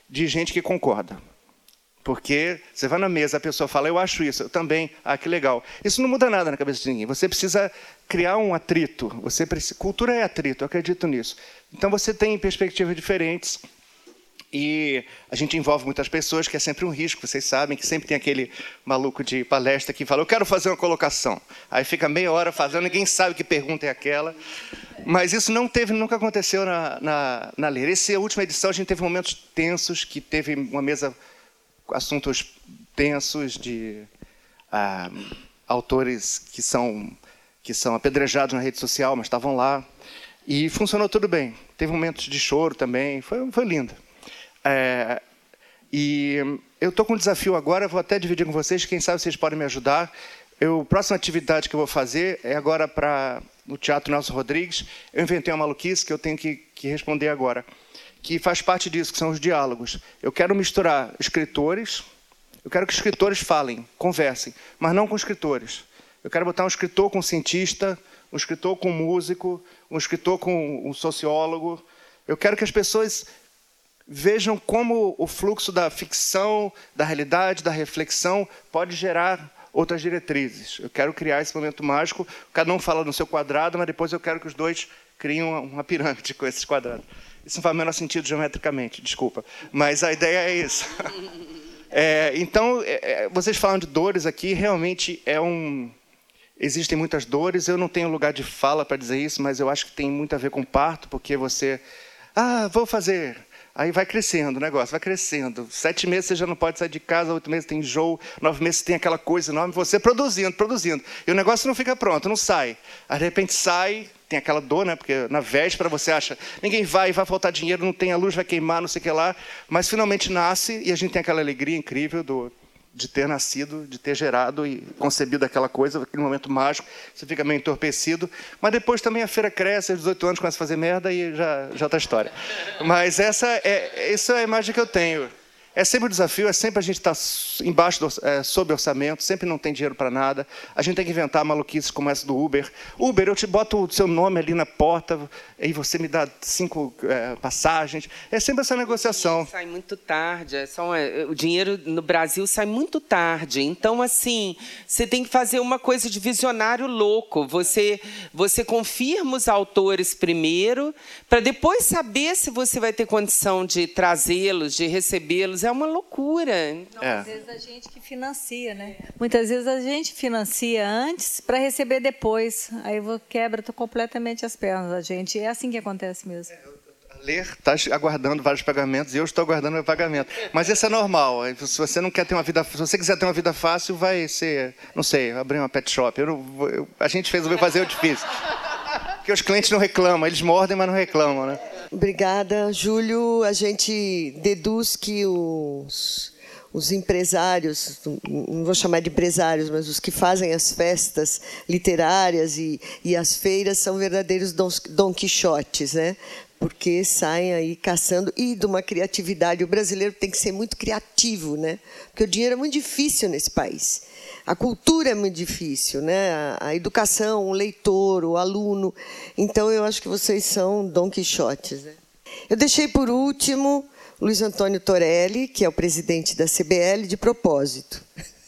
de gente que concorda. Porque você vai na mesa, a pessoa fala, eu acho isso, eu também, ah, que legal. Isso não muda nada na cabeça de ninguém. Você precisa criar um atrito. Você precisa... Cultura é atrito, eu acredito nisso. Então você tem perspectivas diferentes e a gente envolve muitas pessoas, que é sempre um risco, vocês sabem que sempre tem aquele maluco de palestra que fala, eu quero fazer uma colocação. Aí fica meia hora fazendo, ninguém sabe que pergunta é aquela. Mas isso não teve, nunca aconteceu na, na, na Ler. Essa é última edição, a gente teve momentos tensos, que teve uma mesa, assuntos tensos de ah, autores que são, que são apedrejados na rede social, mas estavam lá. E funcionou tudo bem. Teve momentos de choro também, foi, foi lindo. É, e eu estou com um desafio agora, vou até dividir com vocês, quem sabe vocês podem me ajudar. Eu, a próxima atividade que eu vou fazer é agora para o Teatro Nelson Rodrigues. Eu inventei uma maluquice que eu tenho que, que responder agora, que faz parte disso, que são os diálogos. Eu quero misturar escritores, eu quero que escritores falem, conversem, mas não com escritores. Eu quero botar um escritor com um cientista, um escritor com um músico, um escritor com um sociólogo. Eu quero que as pessoas Vejam como o fluxo da ficção, da realidade, da reflexão pode gerar outras diretrizes. Eu quero criar esse momento mágico. Cada um fala no seu quadrado, mas depois eu quero que os dois criem uma pirâmide com esses quadrados. Isso não faz o menor sentido geometricamente, desculpa. Mas a ideia é isso. É, então, é, é, vocês falam de dores aqui, realmente é um. Existem muitas dores. Eu não tenho lugar de fala para dizer isso, mas eu acho que tem muito a ver com parto, porque você. Ah, vou fazer Aí vai crescendo o negócio, vai crescendo. Sete meses você já não pode sair de casa, oito meses tem enjoo, nove meses tem aquela coisa enorme, você produzindo, produzindo. E o negócio não fica pronto, não sai. Aí, de repente sai, tem aquela dor, né? Porque na véspera você acha, ninguém vai, vai faltar dinheiro, não tem a luz, vai queimar, não sei o que lá. Mas finalmente nasce e a gente tem aquela alegria incrível do, de ter nascido, de ter gerado e concebido aquela coisa, aquele momento mágico, você fica meio entorpecido, mas depois também a feira cresce, aos 18 anos começa a fazer merda e já já tá história. Mas essa é essa é a imagem que eu tenho. É sempre o um desafio, é sempre a gente estar tá embaixo, do, é, sob orçamento, sempre não tem dinheiro para nada. A gente tem que inventar maluquices como essa do Uber. Uber, eu te boto o seu nome ali na porta e você me dá cinco é, passagens. É sempre essa negociação. Sai muito tarde. É só, é, o dinheiro no Brasil sai muito tarde. Então, assim, você tem que fazer uma coisa de visionário louco. Você, você confirma os autores primeiro, para depois saber se você vai ter condição de trazê-los, de recebê-los é uma loucura. Não, é. Às vezes a gente que financia, né? Muitas vezes a gente financia antes para receber depois. Aí quebra completamente as pernas da gente. É assim que acontece mesmo. ler está aguardando vários pagamentos e eu estou aguardando meu pagamento. Mas isso é normal. Se você não quer ter uma vida, se você quiser ter uma vida fácil, vai ser, não sei, abrir uma pet shop. Eu não, eu, a gente fez, eu vou fazer o difícil. Porque os clientes não reclamam, eles mordem, mas não reclamam, né? Obrigada, Júlio. A gente deduz que os, os empresários, não vou chamar de empresários, mas os que fazem as festas literárias e, e as feiras são verdadeiros Don Quixotes, né? porque saem aí caçando e de uma criatividade. O brasileiro tem que ser muito criativo, né? Porque o dinheiro é muito difícil nesse país. A cultura é muito difícil, né? A, educação, o leitor, o aluno. Então eu acho que vocês são Dom Quixotes. Né? Eu deixei por último Luiz Antônio Torelli, que é o presidente da CBL, de propósito.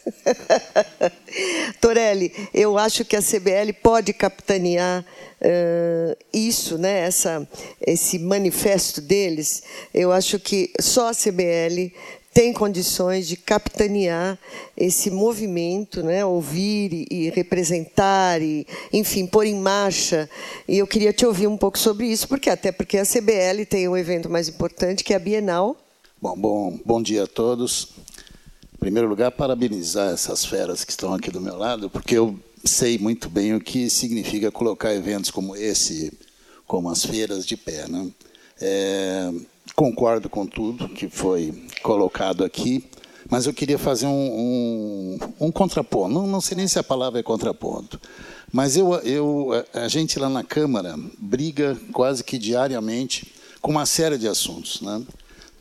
Torelli, eu acho que a CBL pode capitanear uh, isso, né? Essa, esse manifesto deles. Eu acho que só a CBL tem condições de capitanear esse movimento, né? ouvir e, e representar, e, enfim, pôr em marcha. E eu queria te ouvir um pouco sobre isso, porque até porque a CBL tem um evento mais importante, que é a Bienal. Bom, bom, bom dia a todos. Em primeiro lugar, parabenizar essas feras que estão aqui do meu lado, porque eu sei muito bem o que significa colocar eventos como esse, como as feiras de pé. Né? É, concordo com tudo que foi colocado aqui, mas eu queria fazer um, um, um contraponto. Não, não, sei nem se a palavra é contraponto, mas eu, eu, a gente lá na Câmara briga quase que diariamente com uma série de assuntos. Né?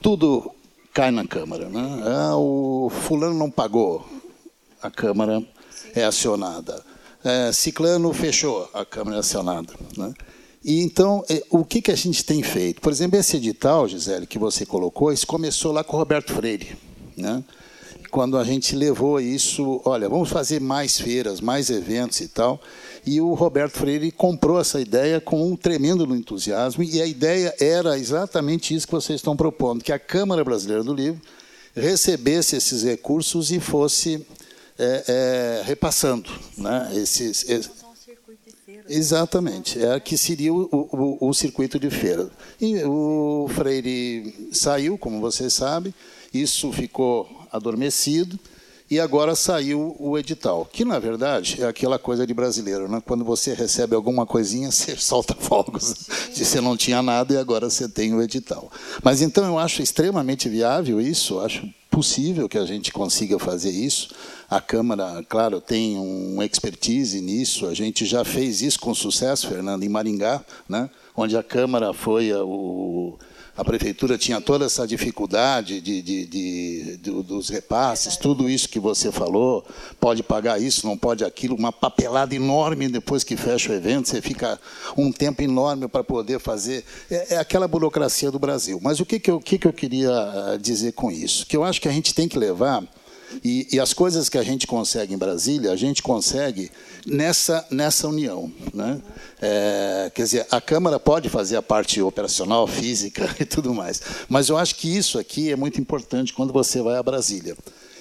Tudo cai na Câmara. Né? Ah, o fulano não pagou, a Câmara é acionada. É, ciclano fechou, a Câmara é acionada. Né? E então, é, o que, que a gente tem feito? Por exemplo, esse edital, Gisele, que você colocou, isso começou lá com o Roberto Freire. Né? Quando a gente levou isso, olha, vamos fazer mais feiras, mais eventos e tal. E o Roberto Freire comprou essa ideia com um tremendo entusiasmo. E a ideia era exatamente isso que vocês estão propondo: que a Câmara Brasileira do Livro recebesse esses recursos e fosse é, é, repassando né, esses, esses Exatamente, é que seria o, o, o, circuito de feira. E o Freire saiu, como vocês sabem, isso ficou adormecido e agora saiu o edital, que na verdade é aquela coisa de brasileiro, né? Quando você recebe alguma coisinha, você solta fogos, de você não tinha nada e agora você tem o edital. Mas então eu acho extremamente viável isso, acho possível que a gente consiga fazer isso. A Câmara, claro, tem um expertise nisso. A gente já fez isso com sucesso, Fernando, em Maringá, né? onde a Câmara foi o, a prefeitura tinha toda essa dificuldade de, de, de, de, dos repasses, tudo isso que você falou, pode pagar isso, não pode aquilo, uma papelada enorme depois que fecha o evento, você fica um tempo enorme para poder fazer. É, é, aquela burocracia do Brasil. Mas o que, que, eu, que, que eu queria ah, dizer com isso? Que eu acho que a gente tem que levar e, e, as coisas que a gente consegue em Brasília, a gente consegue nessa, nessa união. Né? É, quer dizer, a Câmara pode fazer a parte operacional, física e tudo mais, mas eu acho que isso aqui é muito importante quando você vai a Brasília.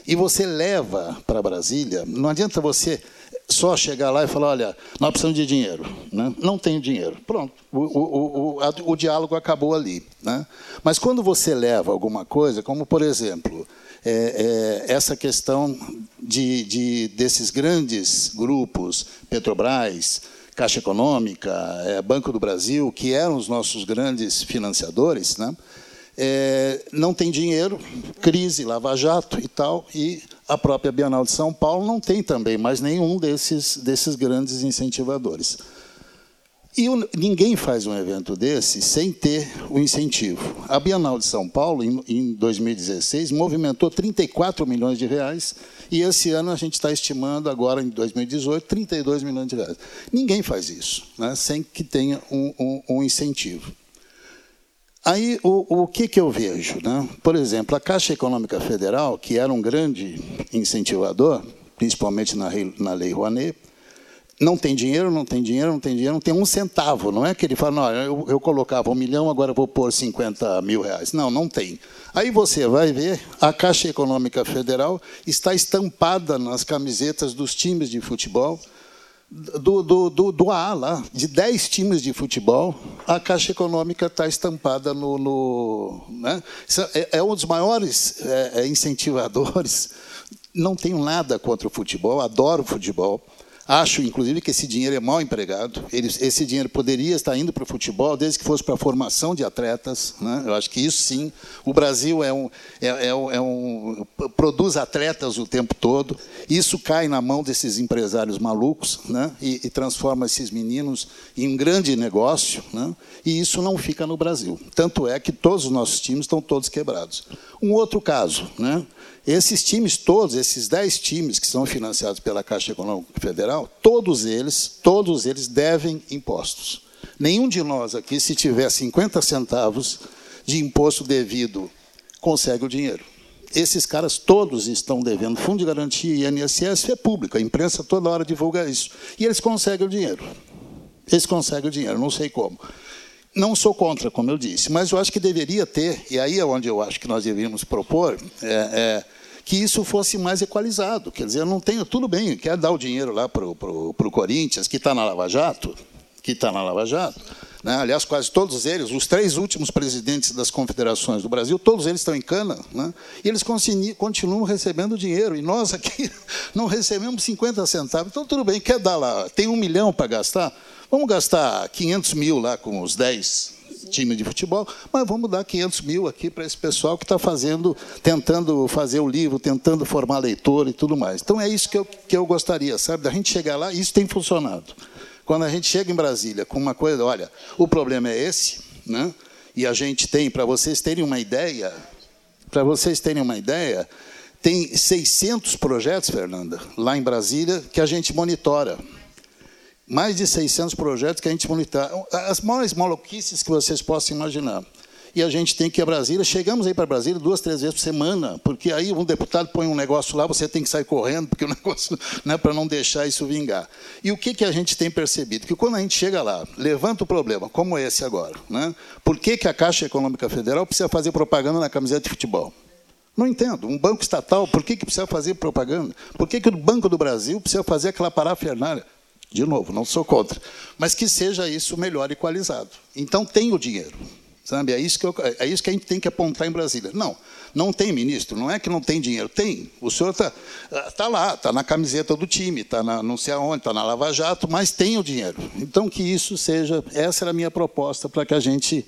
E você leva para Brasília, não adianta você só chegar lá e falar, olha, nós precisamos de dinheiro. Né? Não tenho dinheiro. Pronto, o, o, o, a, o diálogo acabou ali. Né? Mas quando você leva alguma coisa, como, por exemplo, é, é, essa questão de, de, desses grandes grupos, Petrobras, Caixa Econômica, é, Banco do Brasil, que eram os nossos grandes financiadores, né? É, não tem dinheiro, crise, lava-jato e tal, e A própria Bienal de São Paulo não tem também mais nenhum desses, desses grandes incentivadores. E ninguém faz um evento desse sem ter o incentivo. A Bienal de São Paulo, em 2016, movimentou 34 milhões de reais e esse ano a gente está estimando, agora em 2018, 32 milhões de reais. Ninguém faz isso, né, sem que tenha um, um, um incentivo. Aí, o, o que, que eu vejo? Né? Por exemplo, a Caixa Econômica Federal, que era um grande incentivador, principalmente na, na Lei Rouanet, não tem dinheiro, não tem dinheiro, não tem dinheiro, não tem um centavo. Não é que ele fala, não, eu, eu colocava um milhão, agora vou pôr 50 mil reais. Não, não tem. Aí você vai ver, a Caixa Econômica Federal está estampada nas camisetas dos times de futebol, do, do, do, do A lá, de 10 times de futebol, a Caixa Econômica está estampada no. no né? é, é, um dos maiores é, é incentivadores. Não tenho nada contra o futebol, adoro futebol Acho, inclusive, que esse dinheiro é mal empregado. Ele, esse dinheiro poderia estar indo para o futebol, desde que fosse para a formação de atletas. Né? Eu acho que isso sim. O Brasil é um, é, é, é um, produz atletas o tempo todo. Isso cai na mão desses empresários malucos né? e, e transforma esses meninos em um grande negócio. Né? E isso não fica no Brasil. Tanto é que todos os nossos times estão todos quebrados. Um outro caso, né? Esses times todos, esses 10 times que são financiados pela Caixa Econômica Federal, todos eles, todos eles devem impostos. Nenhum de nós aqui, se tiver 50 centavos de imposto devido, consegue o dinheiro. Esses caras todos estão devendo fundo de garantia e INSS é público, a imprensa toda hora divulga isso. E eles conseguem o dinheiro. Eles conseguem o dinheiro, não sei como. Não sou contra, como eu disse, mas eu acho que deveria ter, e aí é onde eu acho que nós deveríamos propor, é, é, que isso fosse mais equalizado. Quer dizer, eu não tenho, tudo bem, quer dar o dinheiro lá para o Corinthians, que está na Lava Jato, que está na Lava Jato. Né? Aliás, quase todos eles, os três últimos presidentes das confederações do Brasil, todos eles estão em cana, né? e eles continuam recebendo dinheiro, e nós aqui não recebemos 50 centavos. Então, tudo bem, quer dar lá, tem um milhão para gastar, vamos gastar 500 mil lá com os 10 time de futebol, mas vamos dar 500 mil aqui para esse pessoal que está fazendo, tentando fazer o livro, tentando formar leitor e tudo mais. Então é isso que eu, que eu gostaria, sabe? Da gente chegar lá, isso tem funcionado. Quando a gente chega em Brasília com uma coisa, olha, o problema é esse, né? E a gente tem, para vocês terem uma ideia, para vocês terem uma ideia, tem 600 projetos, Fernanda, lá em Brasília, que a gente monitora mais de 600 projetos que a gente monitora. As maiores maluquices que vocês possam imaginar. E a gente tem que ir a Brasília. Chegamos aí para Brasília duas, três vezes por semana, porque aí um deputado põe um negócio lá, você tem que sair correndo, porque o negócio, né, para não deixar isso vingar. E o que, que a gente tem percebido? Que quando a gente chega lá, levanta o problema, como esse agora, né? por que, que a Caixa Econômica Federal precisa fazer propaganda na camiseta de futebol? Não entendo. Um banco estatal, por que, que precisa fazer propaganda? Por que, que o Banco do Brasil precisa fazer aquela parafernália? De novo, não sou contra. Mas que seja isso melhor equalizado. Então, tem o dinheiro. Sabe? É, isso que eu, é isso que a gente tem que apontar em Brasília. Não, não tem ministro. Não é que não tem dinheiro. Tem. O senhor está tá lá, está na camiseta do time, está não sei aonde, está na Lava Jato, mas tem o dinheiro. Então, que isso seja... Essa era a minha proposta para que a gente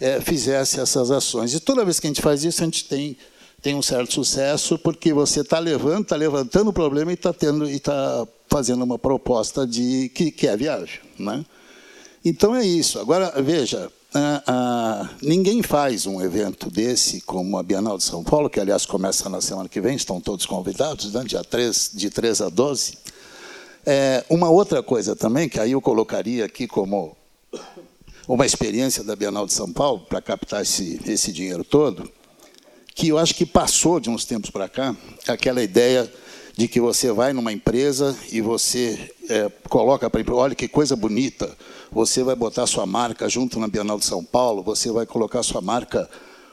é, fizesse essas ações. E toda vez que a gente faz isso, a gente tem tem um certo sucesso, porque você está levando, está levantando o problema e está tendo e está fazendo uma proposta de que, que é viável. Né? Então é isso. Agora, veja, ah, ah, ninguém faz um evento desse como a Bienal de São Paulo, que aliás começa na semana que vem, estão todos convidados, né, dia 3, de 3 a 12. É, uma outra coisa também, que aí eu colocaria aqui como uma experiência da Bienal de São Paulo, para captar esse, esse dinheiro todo, que eu acho que passou de uns tempos para cá, aquela ideia de que você vai numa empresa e você é, coloca para olha que coisa bonita, você vai botar sua marca junto na Bienal de São Paulo, você vai colocar sua marca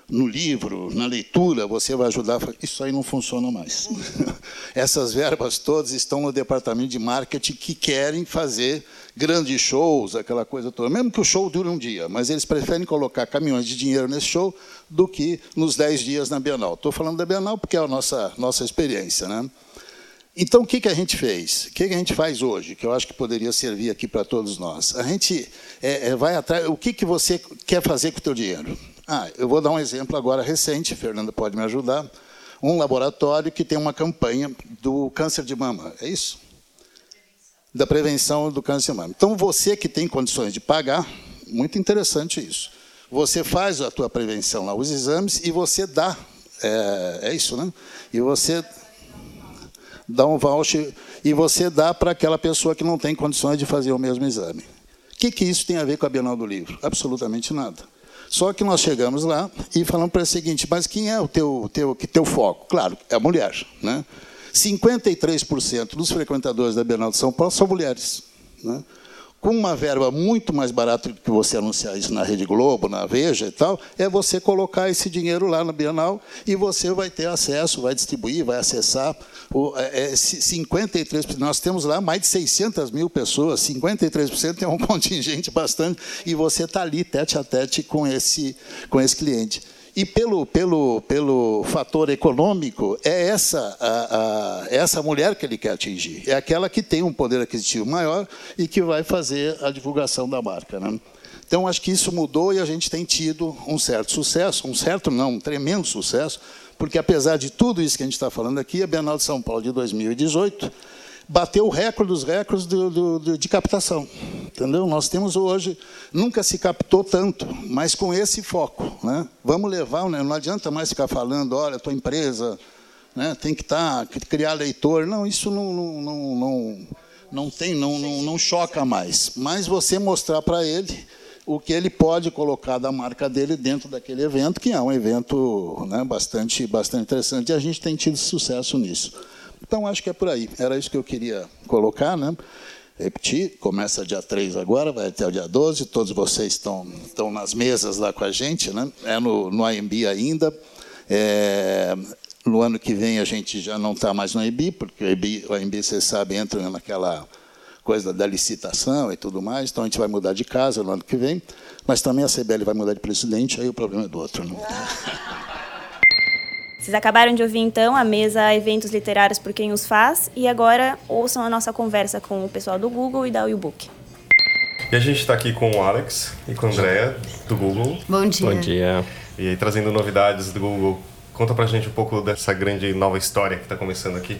no livro, na leitura, você vai ajudar. Isso aí não funciona mais. Essas verbas todas estão no departamento de marketing que querem fazer grandes shows, aquela coisa toda. Mesmo que o show dure um dia, mas eles preferem colocar caminhões de dinheiro nesse show do que nos dez dias na Bienal. Estou falando da Bienal porque é a nossa, nossa experiência. Né? Então, o que, que a gente fez? O que, que a gente faz hoje, que eu acho que poderia servir aqui para todos nós? A gente é, é, vai atrás. O que, que você quer fazer com o teu dinheiro? Ah, eu vou dar um exemplo agora recente, Fernanda pode me ajudar. um laboratório que tem uma campanha do câncer de mama. É isso? Da prevenção do câncer de. Então, você que tem condições de pagar, muito interessante isso. Você faz a tua prevenção lá, os exames, e você dá. É, é isso, né? E você dá um voucher e você dá para aquela pessoa que não tem condições de fazer o mesmo exame. O que, que isso tem a ver com a Bienal do Livro? Absolutamente nada. Só que nós chegamos lá e falamos para o seguinte, mas quem é o teu, teu, teu foco? Claro, é a mulher. Né? 53% dos frequentadores da Bienal de São Paulo são mulheres. Né? com uma verba muito mais barata do que você anunciar isso na Rede Globo, na Veja e tal, é você colocar esse dinheiro lá na Bienal e você vai ter acesso, vai distribuir, vai acessar. O, é, 53%, é, nós temos lá mais de 600 mil pessoas, 53% é um contingente bastante, e você está ali tete a tete com esse, com esse cliente. E pelo, pelo, pelo fator econômico, é essa, a, a, essa mulher que ele quer atingir. É aquela que tem um poder aquisitivo maior e que vai fazer a divulgação da marca. Né? Então, acho que isso mudou e a gente tem tido um certo sucesso, um certo não, um tremendo sucesso, porque apesar de tudo isso que a gente está falando aqui, a Bienal de São Paulo de 2018 bateu o recorde dos recordes do, do, do, de captação. Entendeu? Nós temos hoje, nunca se captou tanto, mas com esse foco. Né? Vamos levar, né? não adianta mais ficar falando, olha, tua empresa né, tem que estar, tá, criar leitor. Não, isso não, não, não, não, tem, não, não, não choca mais. Mas você mostrar para ele o que ele pode colocar da marca dele dentro daquele evento, que é um evento né, bastante, bastante interessante, e a gente tem tido sucesso nisso. Então, acho que é por aí. Era isso que eu queria colocar. Né? Repetir, começa dia 3 agora, vai até o dia 12. Todos vocês estão, estão nas mesas lá com a gente. Né? É no, no AMB ainda. É, no ano que vem a gente já não está mais no AMB, porque o AMB, o AMB, vocês sabem, entra naquela coisa da licitação e tudo mais. Então, a gente vai mudar de casa no ano que vem. Mas também a CBL vai mudar de presidente, aí o problema é do outro. Né? Vocês acabaram de ouvir então a mesa Eventos Literários por Quem Os Faz e agora ouçam a nossa conversa com o pessoal do Google e da Willbook. E a gente está aqui com o Alex e com a Andrea do Google. Bom dia. Bom dia. E aí, trazendo novidades do Google. Conta pra gente um pouco dessa grande nova história que está começando aqui.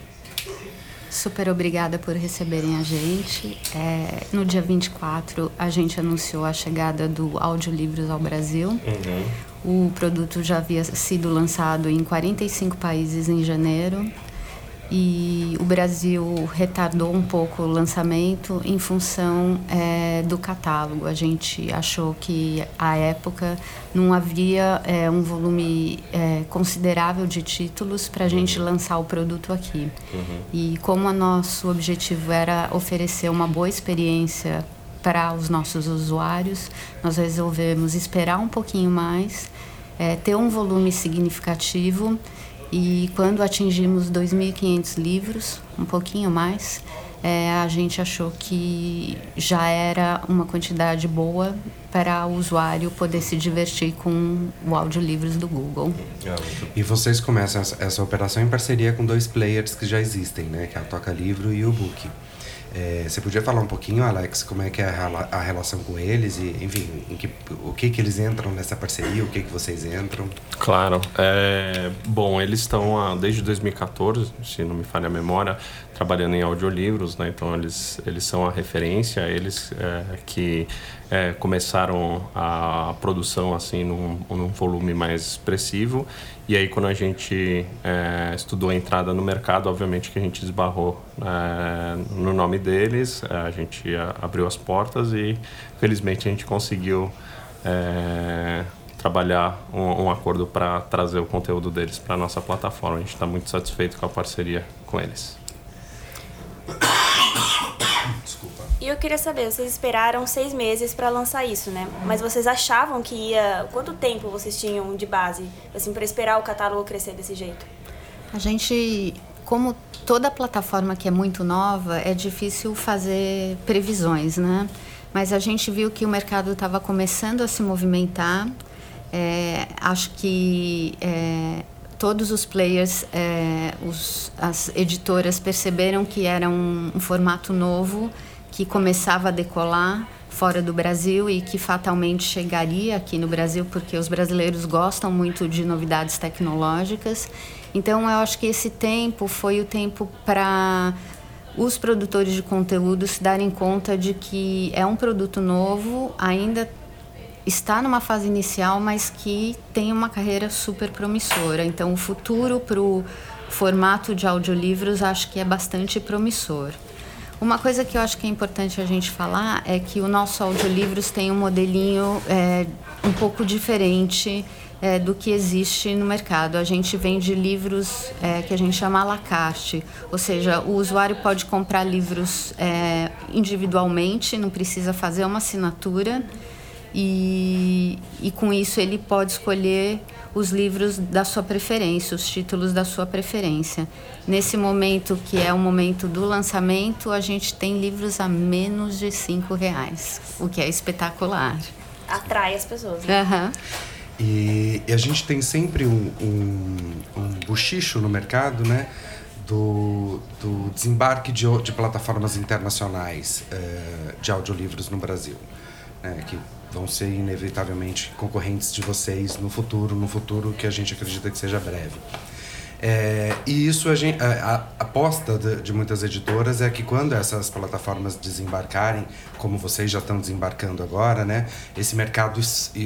Super obrigada por receberem a gente. É, no dia 24, a gente anunciou a chegada do Audiolivros ao Brasil. Uhum. O produto já havia sido lançado em 45 países em janeiro e o Brasil retardou um pouco o lançamento em função é, do catálogo. A gente achou que à época não havia é, um volume é, considerável de títulos para a gente lançar o produto aqui. Uhum. E como o nosso objetivo era oferecer uma boa experiência para os nossos usuários, nós resolvemos esperar um pouquinho mais, é, ter um volume significativo e quando atingimos 2.500 livros, um pouquinho mais, é, a gente achou que já era uma quantidade boa para o usuário poder se divertir com o audiolivros do Google. E vocês começam essa, essa operação em parceria com dois players que já existem, né? Que é a Toca Livro e o Book. É, você podia falar um pouquinho, Alex, como é que é a, a relação com eles e, enfim, que, o que que eles entram nessa parceria, o que que vocês entram? Claro. É, bom, eles estão desde 2014, se não me falha a memória, trabalhando em audiolivros, né? Então eles eles são a referência, eles é, que é, começaram a produção assim num, num, volume mais expressivo e aí quando a gente é, estudou a entrada no mercado, obviamente que a gente esbarrou é, no nome deles, é, a gente abriu as portas e felizmente a gente conseguiu é, trabalhar um, um acordo para trazer o conteúdo deles para nossa plataforma. A gente está muito satisfeito com a parceria com eles. Desculpa. E eu queria saber, vocês esperaram seis meses para lançar isso, né? Mas vocês achavam que ia. Quanto tempo vocês tinham de base, assim, para esperar o catálogo crescer desse jeito? A gente, como toda plataforma que é muito nova, é difícil fazer previsões, né? Mas a gente viu que o mercado estava começando a se movimentar. É, acho que é, todos os players, é, os, as editoras perceberam que era um, um, formato novo que começava a decolar. fora do Brasil e que fatalmente chegaria aqui no Brasil, porque os brasileiros gostam muito de novidades tecnológicas. Então, eu acho que esse tempo foi o tempo para os produtores de conteúdo se darem conta de que é um produto novo, ainda está numa fase inicial, mas que tem uma carreira super promissora. Então, o futuro para o formato de audiolivros acho que é bastante promissor. Uma coisa que eu acho que é importante a gente falar é que o nosso audiolivros tem um modelinho é, um pouco diferente é, do que existe no mercado. A gente vende livros é, que a gente chama à la carte, ou seja, o usuário pode comprar livros é, individualmente, não precisa fazer uma assinatura e, e com isso ele pode escolher os livros da sua preferência, os títulos da sua preferência. Nesse momento, que é o momento do lançamento, a gente tem livros a menos de cinco reais, o que é espetacular. Atrai as pessoas. Né? Uhum. E, e, a gente tem sempre um, um, um buchicho no mercado, né? Do, do desembarque de, de plataformas internacionais uh, de audiolivros no Brasil. Né, que vão ser inevitavelmente concorrentes de vocês no futuro, no futuro que a gente acredita que seja breve. É, e isso a, gente, a, a aposta de, de, muitas editoras é que quando essas plataformas desembarcarem, como vocês já estão desembarcando agora, né, esse mercado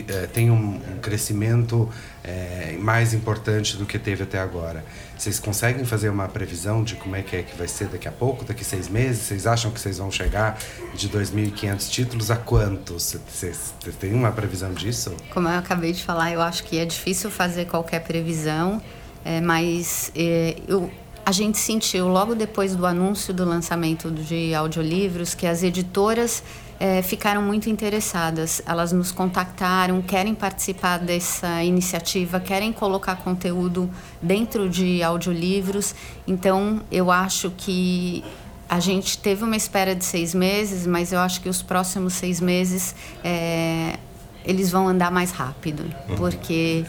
é, tem um, um crescimento é, mais importante do que teve até agora. Vocês conseguem fazer uma previsão de como é que, é que vai ser daqui a pouco, daqui a seis meses? Vocês acham que vocês vão chegar de 2.500 títulos a quantos? Vocês têm uma previsão disso? Como eu acabei de falar, eu acho que é difícil fazer qualquer previsão. É, mas é, eu, a gente sentiu logo depois do anúncio do lançamento de audiolivros que as editoras é, ficaram muito interessadas. Elas nos contactaram, querem participar dessa iniciativa, querem colocar conteúdo dentro de audiolivros. Então, eu acho que a gente teve uma espera de seis meses, mas eu acho que os próximos seis meses é, eles vão andar mais rápido, uhum. porque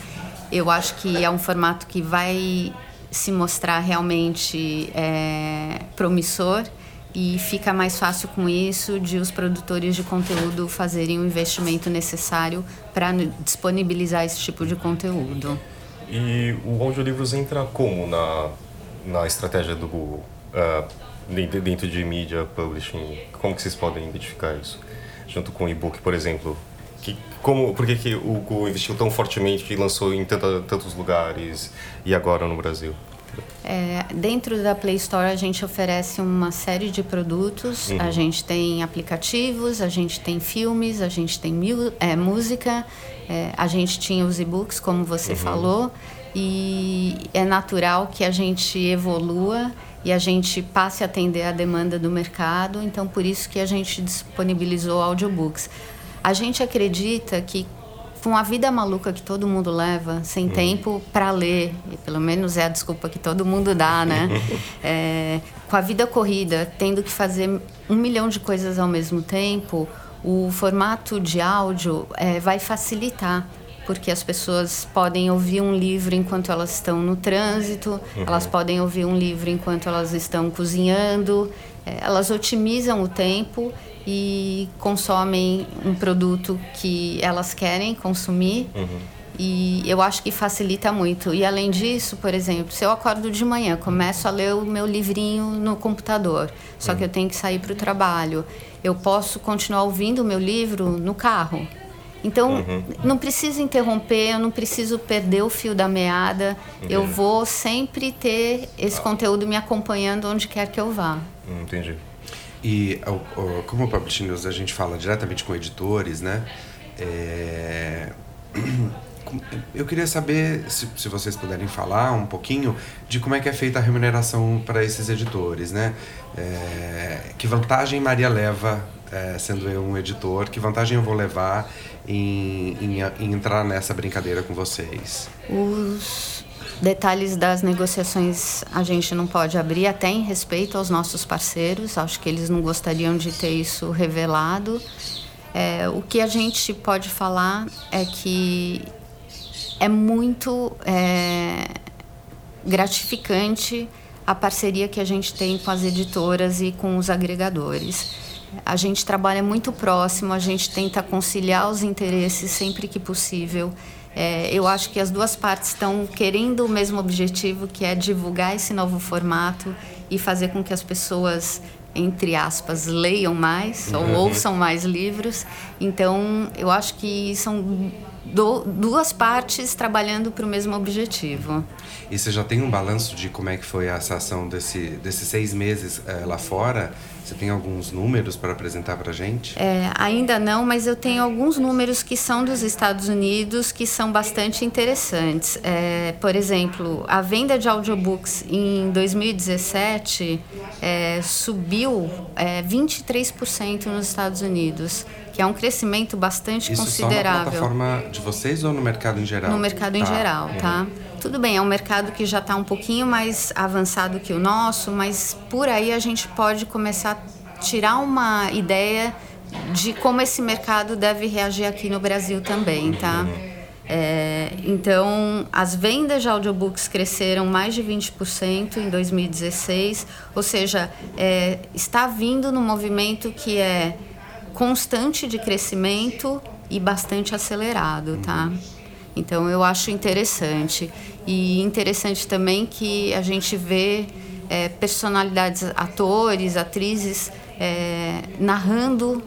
eu acho que é um formato que vai se mostrar realmente é, promissor e fica mais fácil com isso de os produtores de conteúdo fazerem o investimento necessário para disponibilizar esse tipo de conteúdo. E o audiolivros entra como na, na estratégia do Google? Uh, dentro de mídia, publishing, como que vocês podem identificar isso? Junto com o e-book, por exemplo, que, como, por que, que o Google investiu tão fortemente e lançou em tanta, tantos lugares e agora no Brasil? É, dentro da Play Store a gente oferece uma série de produtos. Uhum. A gente tem aplicativos, a gente tem filmes, a gente tem é, música, é, a gente tinha os e-books, como você uhum. falou, e é natural que a gente evolua e a gente passe a atender a demanda do mercado. Então, por isso que a gente disponibilizou audiobooks. A gente acredita que com a vida maluca que todo mundo leva, sem uhum. tempo para ler, e pelo menos é a desculpa que todo mundo dá, né? é, com a vida corrida, tendo que fazer um milhão de coisas ao mesmo tempo, o formato de áudio é, vai facilitar porque as pessoas podem ouvir um livro enquanto elas estão no trânsito, uhum. elas podem ouvir um livro enquanto elas estão cozinhando, é, elas otimizam o tempo e consomem um produto que elas querem consumir. Uhum. E eu acho que facilita muito. E além disso, por exemplo, se eu acordo de manhã, começo a ler o meu livrinho no computador, só uhum. que eu tenho que sair para o trabalho, eu posso continuar ouvindo o meu livro no carro. Então, uhum. não preciso interromper, eu não preciso perder o fio da meada. Eu vou sempre ter esse ah. conteúdo me acompanhando onde quer que eu vá. Entendi. E como o Publishing News a gente fala diretamente com editores, né? É... Eu queria saber se, se, vocês puderem falar um pouquinho de como é que é feita a remuneração para esses editores, né? É... Que vantagem Maria leva, é, sendo eu um editor, que vantagem eu vou levar em, em, em entrar nessa brincadeira com vocês? Os Detalhes das negociações a gente não pode abrir, até em respeito aos nossos parceiros. Acho que eles não gostariam de ter isso revelado. É, o que a gente pode falar é que é muito é, gratificante a parceria que a gente tem com as editoras e com os agregadores. a gente trabalha muito próximo, a gente tenta conciliar os interesses sempre que possível. É, eu acho que as duas partes estão querendo o mesmo objetivo, que é divulgar esse novo formato e fazer com que as pessoas, entre aspas, leiam mais uhum. ou ouçam mais livros. Então, eu acho que são do, duas partes trabalhando para o mesmo objetivo. E você já tem um balanço de como é que foi a ação desse, desses seis meses é, lá fora? Você tem alguns números para apresentar para a gente? É, ainda não, mas eu tenho alguns números que são dos Estados Unidos que são bastante interessantes. É, por exemplo, a venda de audiobooks em 2017 é, subiu 23% nos Estados Unidos que é um crescimento bastante Isso considerável. Só na plataforma de vocês ou no mercado em geral? No mercado tá. em geral, tá? Tudo bem, é um mercado que já está um pouquinho mais avançado que o nosso, mas por aí a gente pode começar a tirar uma ideia de como esse mercado deve reagir aqui no Brasil também, tá? É, então, as vendas de audiobooks cresceram mais de 20% em 2016, ou seja, é, está vindo no movimento que é constante de crescimento e bastante acelerado, tá? Então eu acho interessante. E interessante também que a gente vê é, personalidades, atores, atrizes é, narrando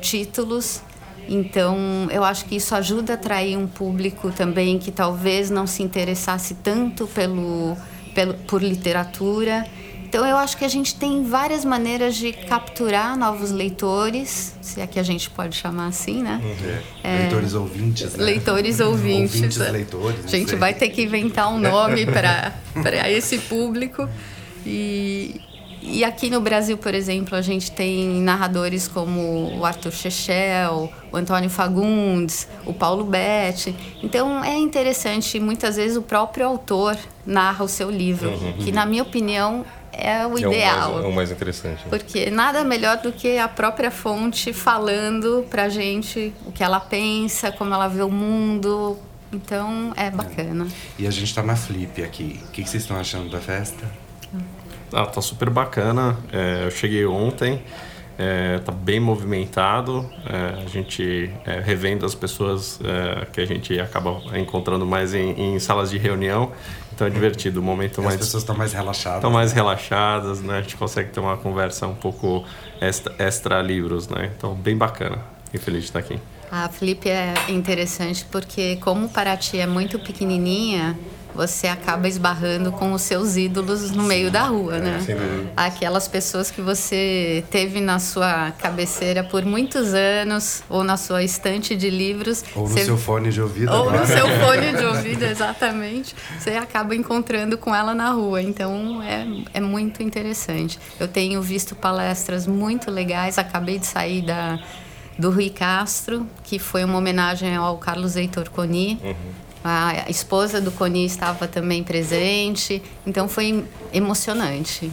títulos. Então eu acho que isso ajuda a atrair um público também que talvez não se interessasse tanto pelo, pelo por literatura então eu acho que a gente tem várias maneiras de capturar novos leitores, se é que a gente pode chamar assim, né? Uhum. É, leitores ouvintes, né? Leitores ouvintes. ouvintes leitores. A gente vai ter que inventar um nome para esse público. E, e aqui no Brasil, por exemplo, a gente tem narradores como o Arthur Chechel, o Antônio Fagundes, o Paulo Betti. Então é interessante, muitas vezes o próprio autor narra o seu livro, uhum. que na minha opinião é o ideal. É o mais, é o mais interessante. Porque nada melhor do que a própria fonte falando pra gente o que ela pensa, como ela vê o mundo. Então é bacana. É. E a gente está na Flip aqui. O que, que vocês estão achando da festa? Ah, tá super bacana. É, eu cheguei ontem. É, tá bem movimentado. É, a gente é, revendo as pessoas é, que a gente acaba encontrando mais em, em, salas de reunião. Então é divertido, o momento e mais. As pessoas estão mais relaxadas. Estão mais relaxadas, né? A gente consegue ter uma conversa um pouco extra, extra livros, né? Então, bem bacana. E feliz de estar aqui. A Felipe é interessante porque, como Paraty é muito pequenininha, você acaba esbarrando com os seus ídolos no meio da rua, né? Aquelas pessoas que você teve na sua cabeceira por muitos anos, ou na sua estante de livros. Ou no você... seu fone de ouvido. Ou agora. no seu fone de ouvido, exatamente. Você acaba encontrando com ela na rua. Então é, é muito interessante. Eu tenho visto palestras muito legais. Acabei de sair da, do Rui Castro, que foi uma homenagem ao Carlos Heitor Coni. Uhum a esposa do Coni estava também presente, então foi emocionante.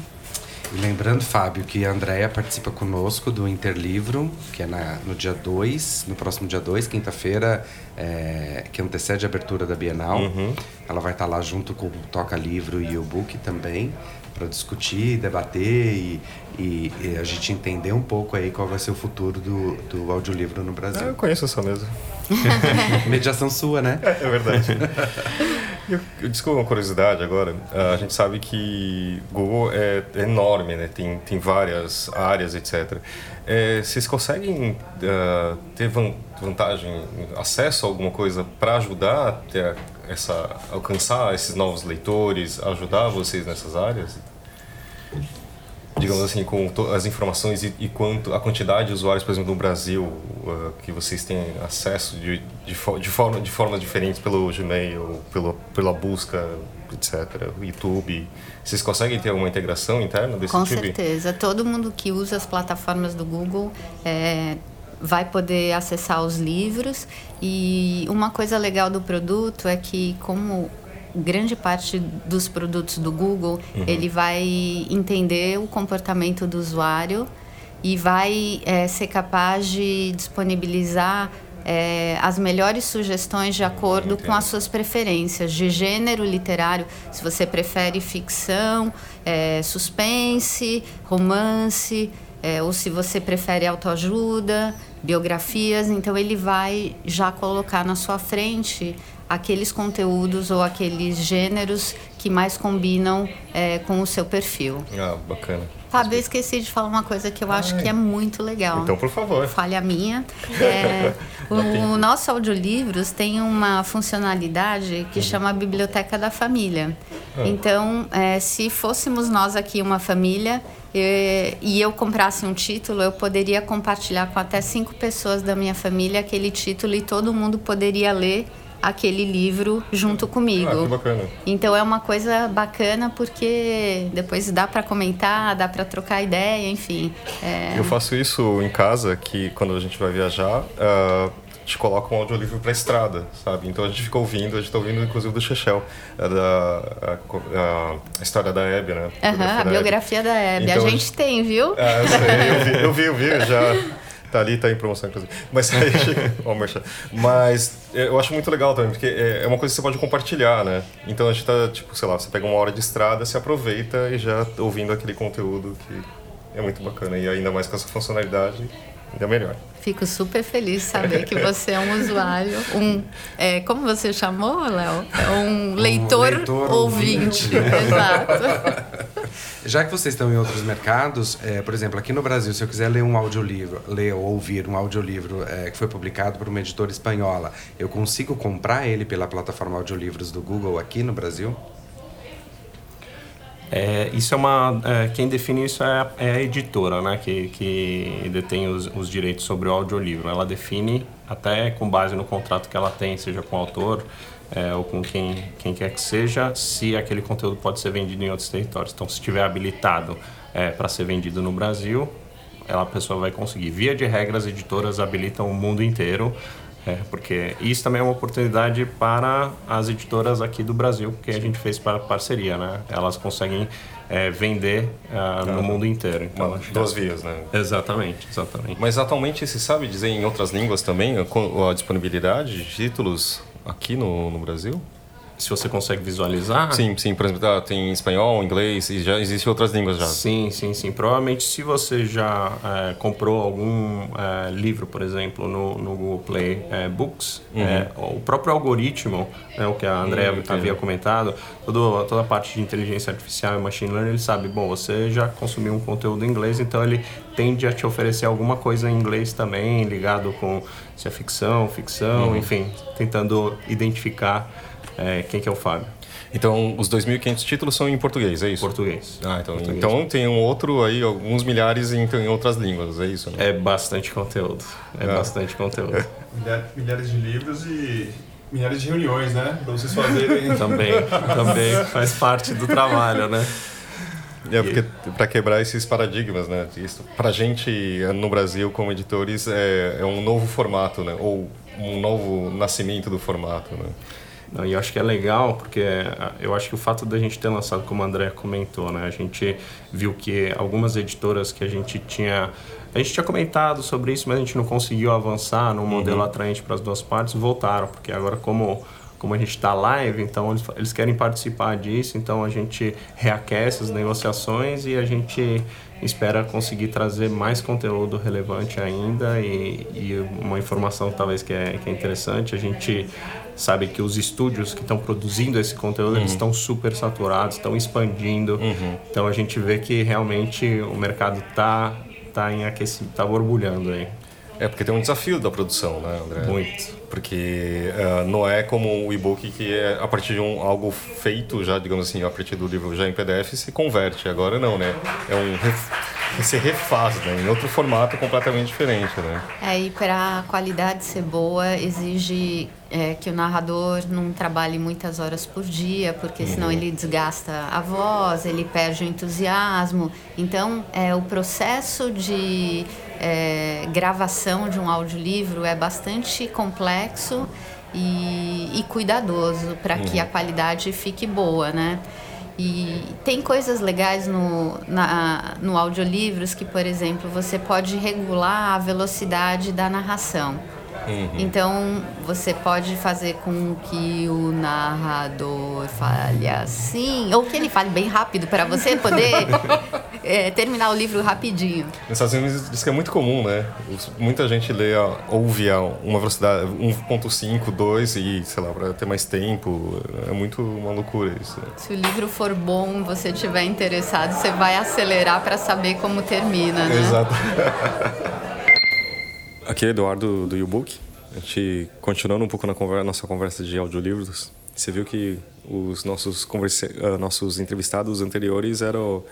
E lembrando, Fábio, que a Andrea participa conosco do Interlivro, que é na, no dia 2, no próximo dia 2, quinta-feira, é, que antecede a abertura da Bienal. Uhum. Ela vai estar lá junto com o Toca Livro e o Book também para discutir, debater e, e, e, a gente entender um pouco aí qual vai ser o futuro do, do audiolivro no Brasil. Ah, eu conheço essa mesa. Mediação sua, né? É, é verdade. eu, eu, desculpa uma curiosidade agora. Uh, a gente sabe que Google é, é, enorme, né? Tem, tem várias áreas, etc. É, vocês conseguem uh, ter vantagem, acesso a alguma coisa para ajudar a ter essa, alcançar esses novos leitores, ajudar vocês nessas áreas? Digamos assim, com as informações e, e, quanto a quantidade de usuários, por exemplo, no Brasil, uh, que vocês têm acesso de, de, de, forma, de formas diferentes pelo Gmail, pelo, pela busca, etc., YouTube. Vocês conseguem ter uma integração interna desse com tipo? Com certeza. Todo mundo que usa as plataformas do Google é, vai poder acessar os livros. E uma coisa legal do produto é que, como grande parte dos produtos do Google, uhum. ele vai entender o comportamento do usuário e vai é, ser capaz de disponibilizar é, as melhores sugestões de acordo com as suas preferências de gênero literário, se você prefere ficção, é, suspense, romance, é, ou se você prefere autoajuda, biografias, então ele vai já colocar na sua frente aqueles conteúdos ou aqueles gêneros que mais combinam é, com o seu perfil. Ah, bacana. Fábio, eu esqueci de falar uma coisa que eu acho Ai. que é muito legal. Então, por favor. Falha minha. É, o, o, nosso audiolivros tem uma funcionalidade que uhum. chama Biblioteca da Família. Ah. Então, é, se fôssemos nós aqui uma família e, e eu comprasse um título, eu poderia compartilhar com até cinco pessoas da minha família aquele título e todo mundo poderia ler aquele livro junto comigo. Ah, que bacana. Então é uma coisa bacana porque depois dá para comentar, dá para trocar ideia, enfim. É... Eu faço isso em casa, que quando a gente vai viajar, uh, a gente coloca um audiolivro para estrada, sabe? Então a gente fica ouvindo, a gente tá ouvindo inclusive do Chechel, da a, a, a, história da Hebe, né? Uhum, a biografia da Hebe. Então, a gente tem, viu? Ah, eu, sei, eu vi, eu vi, eu vi já Tá ali, tá em promoção, inclusive. Mas aí, Mas eu acho muito legal também, porque é, é uma coisa que você pode compartilhar, né? Então a gente tá, tipo, sei lá, você pega uma hora de estrada, se aproveita e já ouvindo aquele conteúdo que é muito bacana. E ainda mais com essa funcionalidade, ainda melhor. Fico super feliz de saber que você é um usuário, um, é, como você chamou, Léo? É um leitor, um leitor ouvinte. ouvinte. Exato. Já que vocês estão em outros mercados, é, por exemplo, aqui no Brasil, se eu quiser ler um audiolivro, ler ou ouvir um audiolivro é, que foi publicado por uma editora espanhola, eu consigo comprar ele pela plataforma audiolivros do Google aqui no Brasil? É, isso é uma. É, quem define isso é a, é a, editora, né? Que, que detém os, os direitos sobre o audiolivro. Ela define, até com base no contrato que ela tem, seja com o autor é, ou com quem, quem quer que seja, se aquele conteúdo pode ser vendido em outros territórios. Então, se estiver habilitado é, para ser vendido no Brasil, ela, a pessoa vai conseguir. Via de regra, as editoras habilitam o mundo inteiro é, porque isso também é uma oportunidade para as editoras aqui do Brasil, que a gente fez para parceria, né? Elas conseguem é, vender uh, no mundo inteiro. Então, duas vias, né? Exatamente, exatamente. Mas atualmente se sabe dizer em outras línguas também a, a disponibilidade de títulos aqui no, no Brasil? Se você consegue visualizar. Sim, sim. Por exemplo, tá, tem espanhol, inglês e já existem outras línguas já. Sim, sim, sim. Provavelmente se você já é, comprou algum é, livro, por exemplo, no, no Google Play é, Books, uhum. É, o próprio algoritmo, né, o que a Andrea uhum, havia comentado, todo, toda a parte de inteligência artificial e machine learning, ele sabe, bom, você já consumiu um conteúdo em inglês, então ele tende a te oferecer alguma coisa em inglês também, ligado com se é ficção, ficção, uhum. enfim, tentando identificar é, quem que é o Fábio. Então, os 2.500 títulos são em português, é isso? Português. Ah, então, português. então tem um outro aí, alguns milhares em, em outras línguas, é isso? Né? É bastante conteúdo. É ah. bastante conteúdo. milhares de livros e milhares de reuniões, né? Para vocês fazerem. também, também faz parte do trabalho, né? É, porque para quebrar esses paradigmas, né? Isso, pra gente no Brasil, como editores, é, é um novo formato, né? Ou um novo nascimento do formato, né? E eu acho que é legal, porque eu acho que o fato da gente ter lançado, como o André comentou, né? A gente viu que algumas editoras que a gente tinha... A gente tinha comentado sobre isso, mas a gente não conseguiu avançar num modelo uhum. atraente para as duas partes, voltaram, porque agora como como a gente está live, então eles, eles querem participar disso, então a gente reaquece as negociações e a gente espera conseguir trazer mais conteúdo relevante ainda e, e uma informação talvez que é, que é interessante. A gente sabe que os estúdios que estão produzindo esse conteúdo uhum. eles estão super saturados, estão expandindo. Uhum. Então a gente vê que realmente o mercado está tá em aquecimento, está borbulhando aí. É porque tem um desafio da produção, né, André? Muito. Porque uh, não é como o e-book que é a partir de um, algo feito já, digamos assim, a partir do livro já em PDF se converte. Agora não, né? É um se refaz, né? Em outro formato completamente diferente, né? É, e para a qualidade ser boa exige é, que o narrador não trabalhe muitas horas por dia, porque senão uhum. ele desgasta a voz, ele perde o entusiasmo. Então, é, o processo de é, gravação de um audiolivro é bastante complexo e, e cuidadoso para uhum. que a qualidade fique boa, né? E tem coisas legais no, na, no audiolivros que, por exemplo, você pode regular a velocidade da narração. Uhum. Então, você pode fazer com que o narrador fale assim, ou que ele fale bem rápido para você poder é, terminar o livro rapidinho. Nos Estados Unidos diz que é muito comum, né? Muita gente lê, ouve a uma velocidade 1.5, 2 e, sei lá, para ter mais tempo. É muito uma loucura isso. Se o livro for bom, você estiver interessado, você vai acelerar para saber como termina, né? Exato. Aqui é Eduardo do YouBook. A gente continuando um pouco na conversa, nossa conversa de audiolivros. Você viu que os nossos, conversa, uh, nossos entrevistados anteriores eram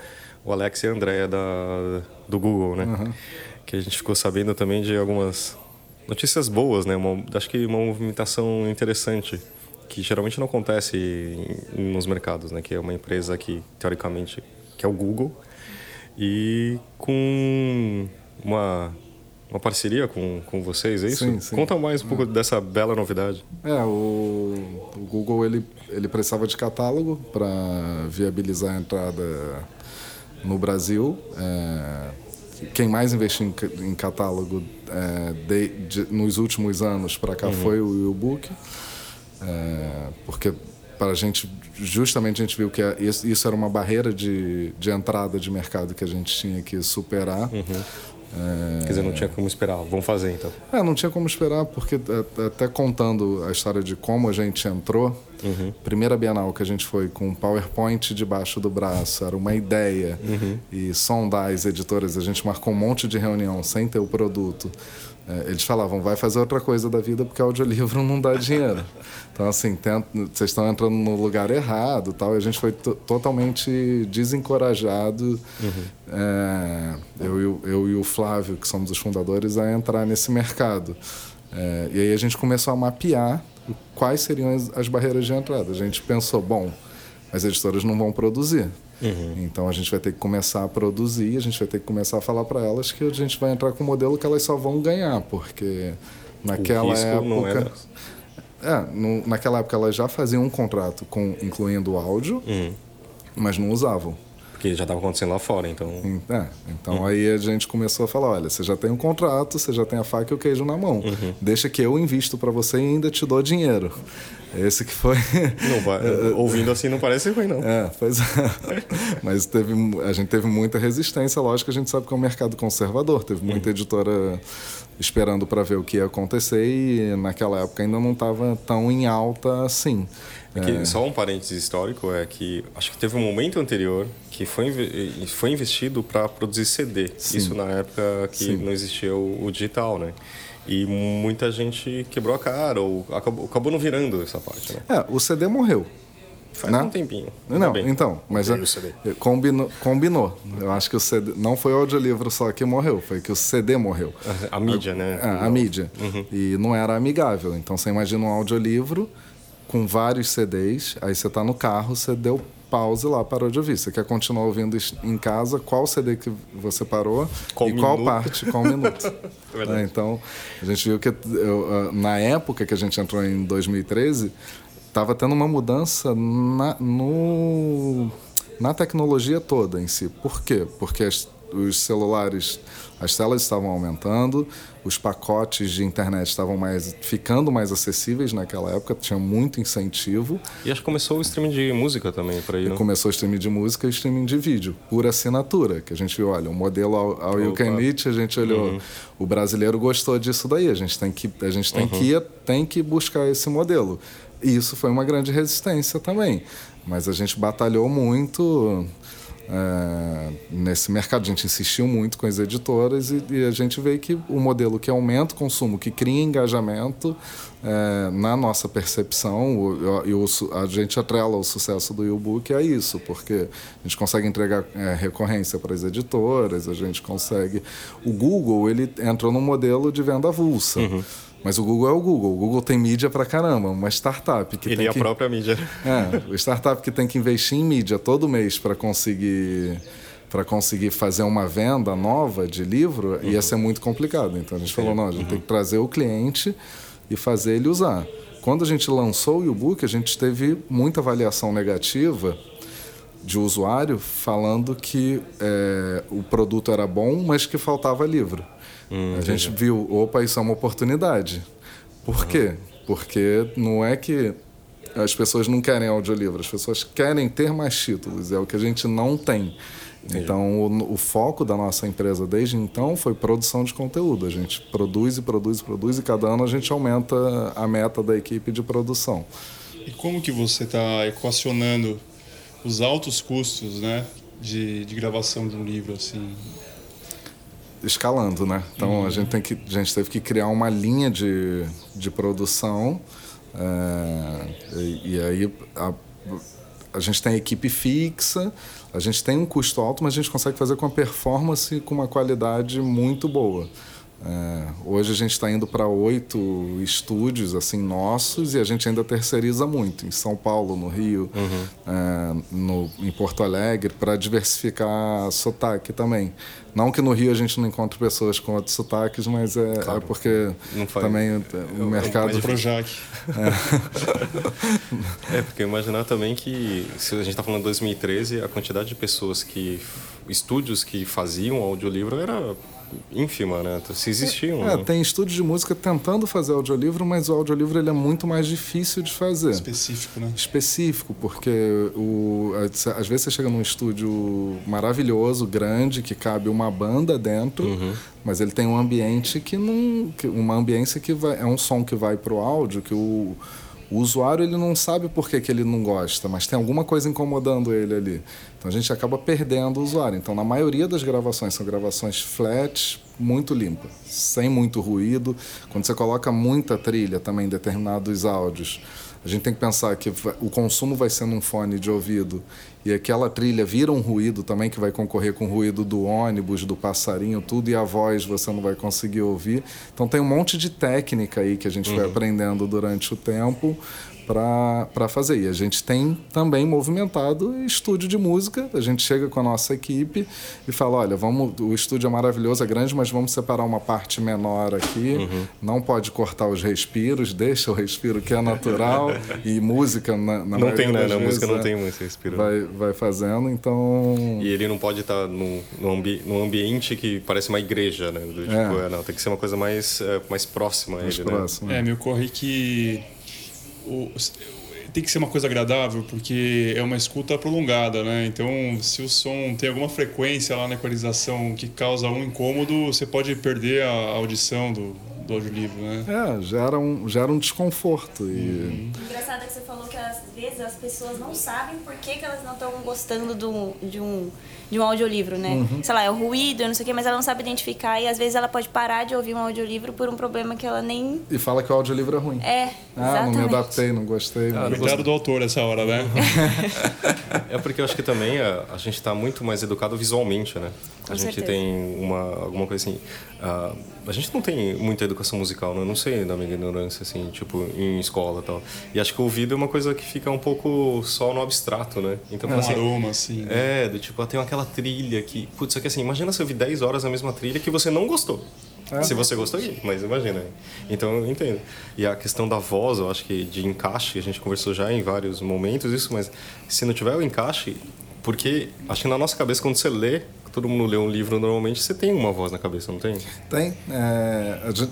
o Alex e a Andrea da, do Google, né? Uhum. Que a gente ficou sabendo também de algumas notícias boas, né? Uma, acho que uma movimentação interessante que geralmente não acontece nos mercados, né? Que é uma empresa que teoricamente que é o Google e com uma uma parceria com, com vocês, é isso? Sim, sim. Conta mais um pouco é. dessa bela novidade. É, o, o Google ele, ele precisava de catálogo para viabilizar a entrada no Brasil. É, quem mais investiu em, em catálogo é, de, de, nos últimos anos para cá uhum. foi o e-book, é, porque para a gente justamente a gente viu que é, isso, isso, era uma barreira de, de entrada de mercado que a gente tinha que superar. Uhum. É... Quer dizer, não tinha como esperar. Vamos fazer então. É, não tinha como esperar, porque é, até contando a história de como a gente entrou, uhum. primeira Bienal que a gente foi com um PowerPoint debaixo do braço, era uma ideia, uhum. e sondais editoras, a gente marcou um monte de reunião sem ter o produto. É, eles falavam, vai fazer outra coisa da vida porque audiolivro não dá dinheiro. Então, assim, vocês estão entrando no lugar errado tal. E a gente foi totalmente desencorajado, uhum. é, eu, eu, eu, e o Flávio, que somos os fundadores, a entrar nesse mercado. É, e aí a gente começou a mapear quais seriam as, as barreiras de entrada. A gente pensou, bom, as editoras não vão produzir. Uhum. Então a gente vai ter que começar a produzir, a gente vai ter que começar a falar para elas que a gente vai entrar com um modelo que elas só vão ganhar, porque naquela época. É, no, naquela época elas já faziam um contrato com incluindo o áudio, uhum. mas não usavam. Porque já estava acontecendo lá fora, então. É, então uhum. aí a gente começou a falar: olha, você já tem um contrato, você já tem a faca e o queijo na mão. Uhum. Deixa que eu invisto para você e ainda te dou dinheiro. Esse que foi. Não, ouvindo assim não parece ruim, não. É, pois é. Mas teve, a gente teve muita resistência, lógico, a gente sabe que é um mercado conservador. Teve muita uhum. editora esperando para ver o que ia acontecer e naquela época ainda não estava tão em alta assim. Aqui, é. Só um parênteses histórico é que acho que teve um momento anterior que foi, foi investido para produzir CD. Sim. Isso na época que Sim. não existia o, o, digital, né? E muita gente quebrou a cara ou acabou, acabou não virando essa parte, né? É, o CD morreu. Faz né? um tempinho. Não, bem. então, mas é, combinou, combinou. Eu acho que o CD não foi o audiolivro só que morreu, foi que o CD morreu. A, mídia, né? A, a mídia. Uhum. E não era amigável. Então você imagina um audiolivro com vários CDs, aí você está no carro, você deu pause lá, parou de ouvir. Você quer continuar ouvindo em casa, qual CD que você parou qual e minuto? qual parte, qual minuto. é, então, a gente viu que eu, na época que a gente entrou em 2013, estava tendo uma mudança na, no, na tecnologia toda em si. Por quê? Porque as, os celulares, as telas estavam aumentando, os pacotes de internet estavam mais ficando mais acessíveis naquela época, tinha muito incentivo. E acho que começou o streaming de música também por aí, não? Começou o streaming de música e o streaming de vídeo, por assinatura, que a gente viu, olha, o modelo ao, ao You Can Eat, a gente olhou, uhum. o brasileiro gostou disso daí, a gente tem que a gente tem uhum. que ir, tem que buscar esse modelo. E isso foi uma grande resistência também. Mas a gente batalhou muito é, nesse mercado. A gente insistiu muito com as editoras e, e, a gente vê que o modelo que aumenta o consumo, que cria engajamento, é, na nossa percepção, e a gente atrela o sucesso do e-book a isso, porque a gente consegue entregar é, recorrência para as editoras, a gente consegue. O Google ele entrou num modelo de venda avulsa. Uhum. Mas o Google é o Google. O Google tem mídia pra caramba. Uma startup que Ele tem é que... a própria mídia. É, startup que tem que investir em mídia todo mês para conseguir para conseguir fazer uma venda nova de livro uhum. ia ser muito complicado. Então a gente falou, não, a gente uhum. tem que trazer o cliente e fazer ele usar. Quando a gente lançou o e-book, a gente teve muita avaliação negativa de usuário falando que é, o produto era bom, mas que faltava livro. Hum, a gente viu, opa, isso é uma oportunidade. Por uhum. quê? Porque não é que as pessoas não querem audiolivro, as pessoas querem ter mais títulos, é o que a gente não tem. Então, o, o, foco da nossa empresa desde então foi produção de conteúdo. A gente produz e produz e produz e cada ano a gente aumenta a meta da equipe de produção. E como que você está equacionando os altos custos, né, de, de gravação de um livro assim? Escalando, né? Então uhum. a gente tem que a gente teve que criar uma linha de, de produção é, e, e, aí a, a gente tem equipe fixa, a gente tem um custo alto, mas a gente consegue fazer com uma performance com uma qualidade muito boa. É, hoje a gente está indo para oito estúdios assim nossos e a gente ainda terceiriza muito em São Paulo, no Rio, uhum. é, no, em Porto Alegre para diversificar sotaque também. Não que no Rio a gente não encontre pessoas com outros sotaques, mas é, é claro. é porque também o mercado. É Projac. É. é porque imaginar também que se a gente está falando de 2013, a quantidade de pessoas que estúdios que faziam audiolivro era ínfima, né? Se existiam. É, né? tem estúdios de música tentando fazer audiolivro, mas o audiolivro ele é muito mais difícil de fazer. Específico, né? Específico, porque o, às vezes você chega num estúdio maravilhoso, grande, que cabe uma banda dentro, uhum. mas ele tem um ambiente que não. uma ambiência que vai, é um som que vai para o áudio, que o o usuário ele não sabe por que, que ele não gosta, mas tem alguma coisa incomodando ele ali. Então a gente acaba perdendo o usuário. Então, na maioria das gravações, são gravações flat, muito limpas, sem muito ruído. Quando você coloca muita trilha também em determinados áudios, a gente tem que pensar que o consumo vai ser num fone de ouvido e aquela trilha vira um ruído também que vai concorrer com o ruído do ônibus, do passarinho, tudo, e a voz você não vai conseguir ouvir. Então tem um monte de técnica aí que a gente uhum. vai aprendendo durante o tempo para fazer. E a gente tem também movimentado estúdio de música. A gente chega com a nossa equipe e fala: olha, vamos, o estúdio é maravilhoso, é grande, mas vamos separar uma parte menor aqui. Uhum. Não pode cortar os respiros, deixa o respiro que é natural. e música, na, na Não tem, né? Na música não tem muito respiro. Vai, vai fazendo, então. E ele não pode estar num, num, ambi num ambiente que parece uma igreja, né? Do, tipo, é. É, não, tem que ser uma coisa mais, é, mais próxima a ele, próximo, né? É, me ocorre que o, tem que ser uma coisa agradável, porque é uma escuta prolongada, né? Então, se o som tem alguma frequência lá na equalização que causa um incômodo, você pode perder a audição do, do audiolivro, né? É, gera um, gera um desconforto. E... Uhum. Engraçado é que você falou que às vezes as pessoas não sabem por que, que elas não estão gostando do, de um de um audiolivro, né? Uhum. Sei lá, é o ruído, não sei o quê, mas ela não sabe identificar e às vezes ela pode parar de ouvir um audiolivro por um problema que ela nem. E fala que o audiolivro é ruim. É. Ah, exatamente. não me adaptei, não gostei. Ah, Coitado do autor essa hora, né? é porque eu acho que também a, a gente está muito mais educado visualmente, né? Com a gente certeza. tem uma, alguma coisa assim. Uh, a gente não tem muita educação musical, né? Eu não sei da minha ignorância, assim, tipo, em escola e tal. E acho que o ouvido é uma coisa que fica um pouco só no abstrato, né? Então, é um assim, aroma, assim. Né? É, do tipo, tem aquela trilha que. Putz, só que assim, imagina se eu ouvir 10 horas a mesma trilha que você não gostou. É. Se você gostou, mas imagina. Então eu entendo. E a questão da voz, eu acho que de encaixe, a gente conversou já em vários momentos isso, mas se não tiver o encaixe, porque acho que na nossa cabeça, quando você lê, todo mundo lê um livro normalmente, você tem uma voz na cabeça, não tem? Tem. É, gente,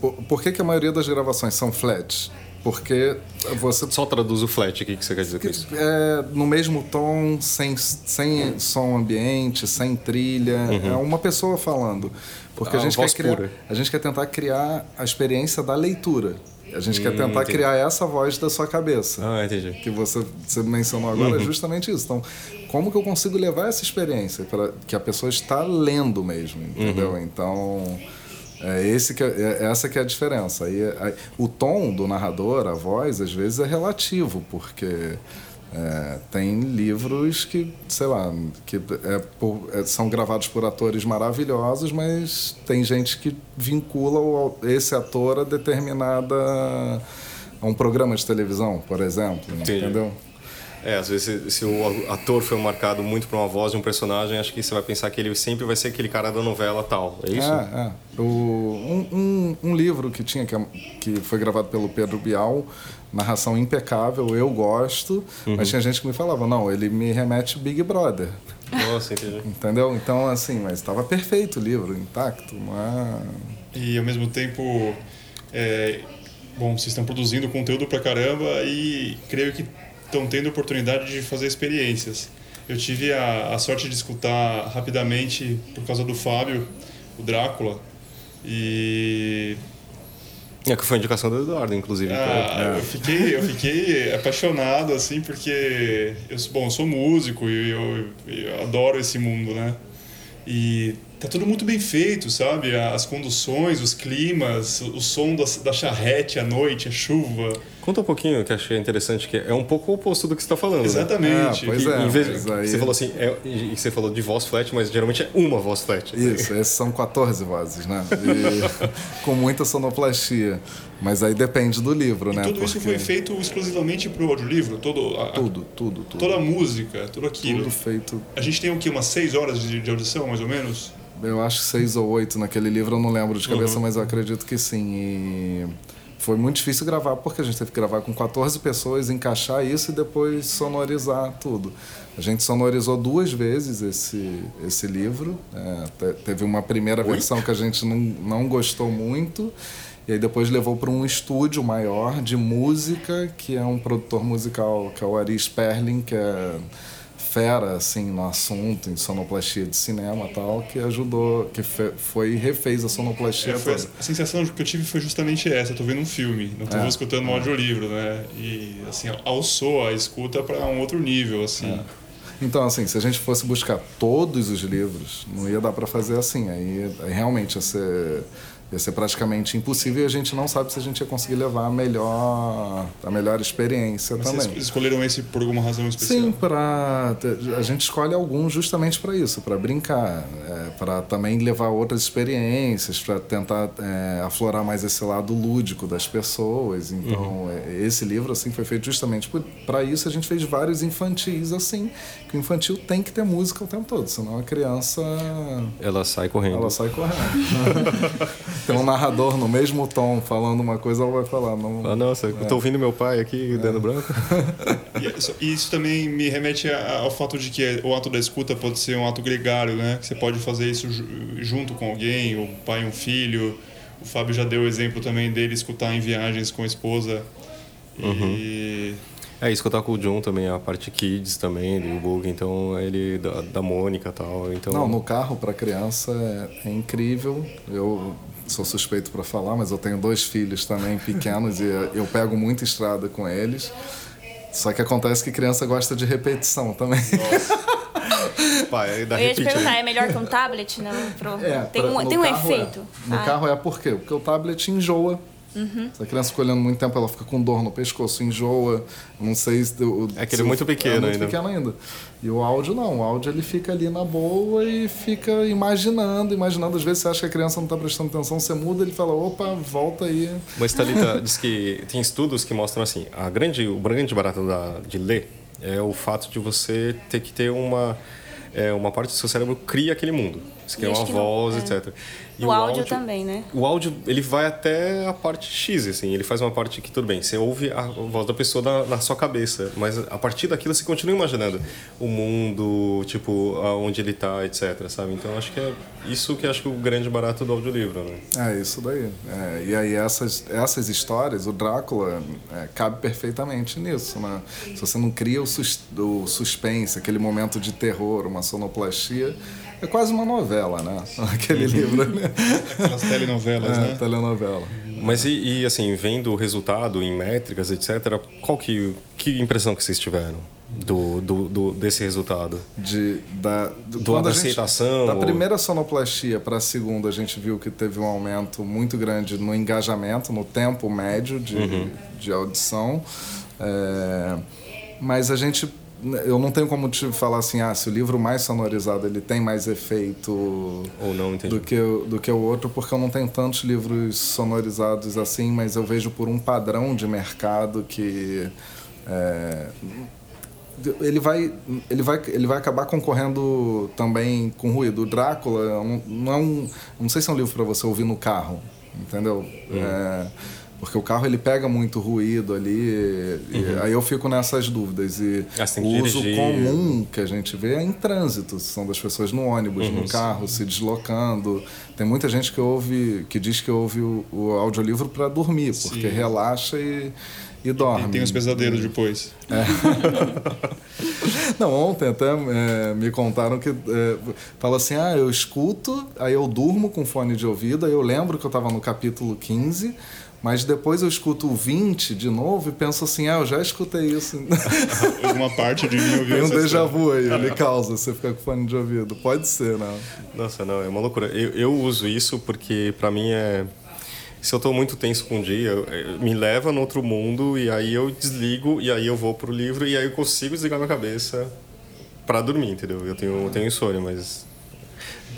por, por que, que a maioria das gravações são flats? Porque você. Só traduz o flat, o que, você quer dizer com isso? É, no mesmo tom, sem, sem som ambiente, sem trilha. Uhum. É uma pessoa falando. Porque a, a gente, quer criar, a gente quer tentar criar a experiência da leitura. A gente hum, quer tentar entendi. criar essa voz da sua cabeça. Ah, entendi. Que você, você mencionou agora, uhum. é justamente isso. Então, como que eu consigo levar essa experiência para que a pessoa está lendo mesmo, entendeu? Uhum. Então, é, esse que é, é, essa que é a diferença. Aí, aí, o tom do narrador, a voz, às vezes é relativo, porque é, tem livros que, sei lá, que é por, é, são gravados por atores maravilhosos, mas tem gente que vincula o, esse ator a determinada. a um programa de televisão, por exemplo, Sim. entendeu? É, às vezes se o ator foi marcado muito por uma voz de um personagem, acho que você vai pensar que ele sempre vai ser aquele cara da novela tal, é isso? É, é. O, um, um, um, livro que tinha, que, que foi gravado pelo Pedro Bial, narração impecável, eu gosto, uhum. mas tinha gente que me falava, não, ele me remete Big Brother. Nossa, entendi. Entendeu? Então, assim, mas estava perfeito o livro, intacto, não é... E, ao mesmo tempo, é, bom, vocês estão produzindo conteúdo pra caramba e creio que estão tendo oportunidade de fazer experiências. Eu tive a, a sorte de escutar rapidamente, por causa do Fábio, o Drácula. E é que foi indicação do Eduardo, inclusive. Ah, é. eu, fiquei, eu fiquei apaixonado, assim, porque eu, bom, eu sou músico e eu, eu, adoro esse mundo, né? E tá tudo muito bem feito, sabe? As conduções, os climas, o som da, da charrete à noite, a chuva. Conta um pouquinho que achei interessante, que é um pouco o oposto do que você está falando. Né? Exatamente. Né? pois é, em vez, aí... Você falou assim, é, e você falou de voz flat, mas geralmente é uma voz flat. Isso, esses são 14 vozes, né? E, com muita sonoplastia. Mas aí depende do livro, e né? Tudo Porque... isso foi feito exclusivamente para o audiolivro? Todo, a, tudo, tudo, tudo. Toda a música, tudo aquilo. Tudo feito. A gente tem o quê? Umas seis horas de, de audição, mais ou menos? Eu acho seis ou oito naquele livro, eu não lembro de cabeça, uhum. mas eu acredito que sim. E foi muito difícil gravar, porque a gente teve que gravar com 14 pessoas, encaixar isso e depois sonorizar tudo. A gente sonorizou duas vezes esse, esse livro. É, teve uma primeira versão que a gente não, não gostou muito. E aí depois levou para um estúdio maior de música, que é um produtor musical, que é o Ari Sperling, que é fera assim no assunto em sonoplastia de cinema tal que ajudou que foi e refez a sonoplastia é, foi, a sensação que eu tive foi justamente essa eu tô vendo um filme não estou é, escutando um audiolivro né e assim alçou a escuta para um outro nível assim é. Então, assim, se a gente fosse buscar todos os livros, não ia dar para fazer assim. Aí, aí realmente ia ser ia ser praticamente impossível e a gente não sabe se a gente ia conseguir levar a melhor, a melhor experiência Mas também. Vocês escolheram esse por alguma razão especial? Sim, para a gente escolhe alguns justamente para isso, para brincar, é, para também levar outras experiências, para tentar é, aflorar mais esse lado lúdico das pessoas. Então, uhum. é, esse livro assim foi feito justamente para isso. A gente fez vários infantis assim, que o infantil tem que ter música o tempo todo, senão a criança ela sai correndo. Ela sai correndo. Tem um narrador no mesmo tom falando uma coisa, ela vai falar. Não, ah, nossa, é. eu tô ouvindo meu pai aqui é. dando branco. e isso, isso, também me remete ao fato de que o ato da escuta pode ser um ato gregário, né? Que você pode fazer isso junto com alguém, o pai e um filho. O Fábio já deu o exemplo também dele escutar em viagens com a esposa. E. Uhum. É, escutar com o John também, a parte kids também, do book, então ele da, da Mônica e tal. Então... Não, no carro para criança é, é, incrível. Eu sou suspeito para falar, mas eu tenho dois filhos também pequenos e eu pego muita estrada com eles. Só que acontece que criança gosta de repetição também. Pai, eu ia te perguntar, é melhor que um tablet? Não, pro... é, tem um, tem um efeito. É. No ah. carro é por quê? Porque o tablet enjoa Uhum. Se a criança fica olhando muito tempo, ela fica com dor no pescoço, enjoa. Não sei se. O, é que ele é muito pequeno é muito ainda. pequeno ainda. E o áudio não. O áudio ele fica ali na boa e fica imaginando, imaginando. Às vezes você acha que a criança não está prestando atenção, você muda, ele fala: opa, volta aí. Mas Thalita diz que tem estudos que mostram assim: a grande, o grande barato da, de ler é o fato de você ter que ter uma. É, uma parte do seu cérebro cria aquele mundo. Você cria uma voz, não, é. etc. E o, o áudio, áudio, também, né? O áudio, ele vai até a parte X, assim. Ele faz uma parte que, tudo bem, você ouve a voz da pessoa na, na sua cabeça, mas a partir daquilo você continua imaginando o mundo, tipo, onde ele está, etc, sabe? Então, acho que é isso que acho que é o grande barato do audiolivro, né? É, isso daí. É, e aí, essas, essas histórias, o Drácula é, cabe perfeitamente nisso, né? Se você não cria o, sus, o suspense, aquele momento de terror, uma sonoplastia é quase uma novela, né? Aquele livro. Né? Aquelas telenovelas, é, né? Telenovela. Mas e, e, assim, vendo o resultado em métricas, etc., qual que, que impressão que vocês tiveram? Do, do, do, desse resultado? De, da, do, da aceitação? Da primeira sonoplastia para a segunda, a gente viu que teve um aumento muito grande no engajamento, no tempo médio de, uhum. de audição. É, mas a gente eu não tenho como te falar assim, ah, se o livro mais sonorizado ele tem mais efeito ou não do que do que o outro, porque eu não tenho tantos livros sonorizados assim, mas eu vejo por um padrão de mercado que é, ele vai ele vai ele vai acabar concorrendo também com ruído. O Drácula não, não é um não sei se é um livro para você ouvir no carro, entendeu? Hum. É, porque o carro ele pega muito ruído ali, uhum. aí eu fico nessas dúvidas. E ah, o uso comum que a gente vê é em trânsito, são das pessoas no ônibus, uhum. no carro, se deslocando. Tem muita gente que ouve, que diz que ouve o, o audiolivro para dormir, porque Sim. relaxa e e dorme. E tem os pesadelos depois. É. Não, ontem até é, me contaram que é, fala assim: ah, eu escuto, aí eu durmo com fone de ouvido, aí eu lembro que eu estava no capítulo 15. Mas depois eu escuto o 20 de novo e penso assim, ah, eu já escutei isso. Uma parte de mim ouviu Tem um déjà vu aí, ele causa, você fica com fone de ouvido. Pode ser, não. Nossa, não, é uma loucura. Eu, eu uso isso porque para mim é se eu estou muito tenso com um dia, me leva no outro mundo e aí eu desligo e aí eu vou pro livro e aí eu consigo desligar minha cabeça para dormir, entendeu? Eu tenho, eu tenho insônia, mas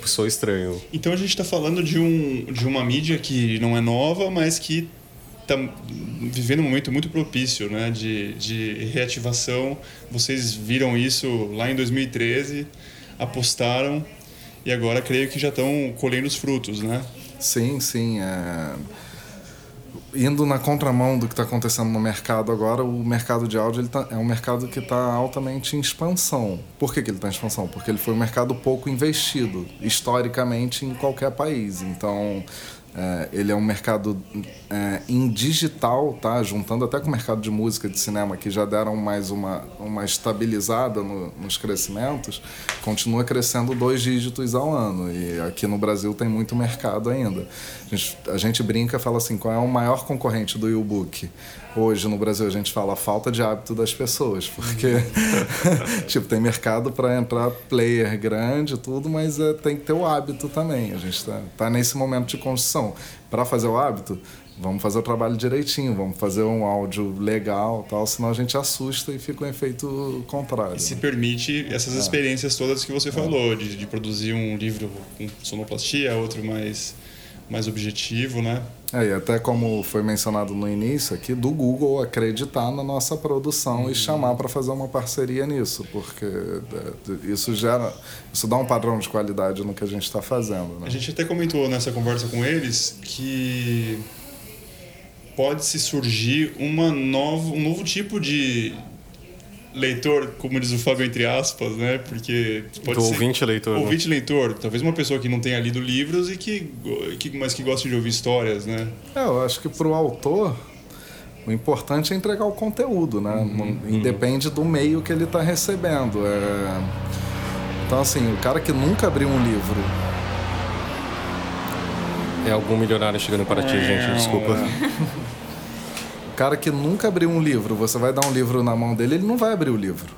sou estranho. Então a gente está falando de, um, de uma mídia que não é nova, mas que está vivendo um momento muito propício né, de, de reativação. Vocês viram isso lá em 2013, apostaram e agora creio que já estão colhendo os frutos, né? Sim, sim. É... Indo na contramão do que está acontecendo no mercado agora, o mercado de áudio tá, é um mercado que está altamente em expansão. Por que, que ele está em expansão? Porque ele foi um mercado pouco investido, historicamente, em qualquer país. Então, é, ele é um mercado é, em digital, tá? juntando até com o mercado de música de cinema, que já deram mais uma, uma estabilizada no, nos crescimentos, continua crescendo dois dígitos ao ano. E aqui no Brasil tem muito mercado ainda. A gente, a gente brinca fala assim: qual é o maior concorrente do e-book? Hoje no Brasil a gente fala falta de hábito das pessoas, porque tipo, tem mercado para entrar player grande tudo, mas é, tem que ter o hábito também. A gente está tá nesse momento de construção. Para fazer o hábito, vamos fazer o trabalho direitinho, vamos fazer um áudio legal, tal, senão a gente assusta e fica um efeito contrário. E se permite essas é. experiências todas que você é. falou, de, de produzir um livro com sonoplastia, outro mais mais objetivo, né? É, e até como foi mencionado no início aqui, do Google acreditar na nossa produção uhum. e chamar para fazer uma parceria nisso, porque é, isso gera, isso dá um padrão de qualidade no que a gente está fazendo. Né? A gente até comentou nessa conversa com eles que pode se surgir uma novo, um novo tipo de, leitor, como diz o Fábio, entre aspas, né? Porque pode Do ser ouvinte leitor. Né? Ouvinte né? leitor, talvez uma pessoa que não tenha lido livros e que, que mas que gosta de ouvir histórias, né? É, eu acho que para o autor o importante é entregar o conteúdo, né? Uhum, Independe uhum. do meio que ele está recebendo. É... Então, assim, o cara que nunca abriu um livro. É algum milionário chegando para ti, gente, desculpa. É. cara que nunca abriu um livro, você vai dar um livro na mão dele, ele não vai abrir o livro.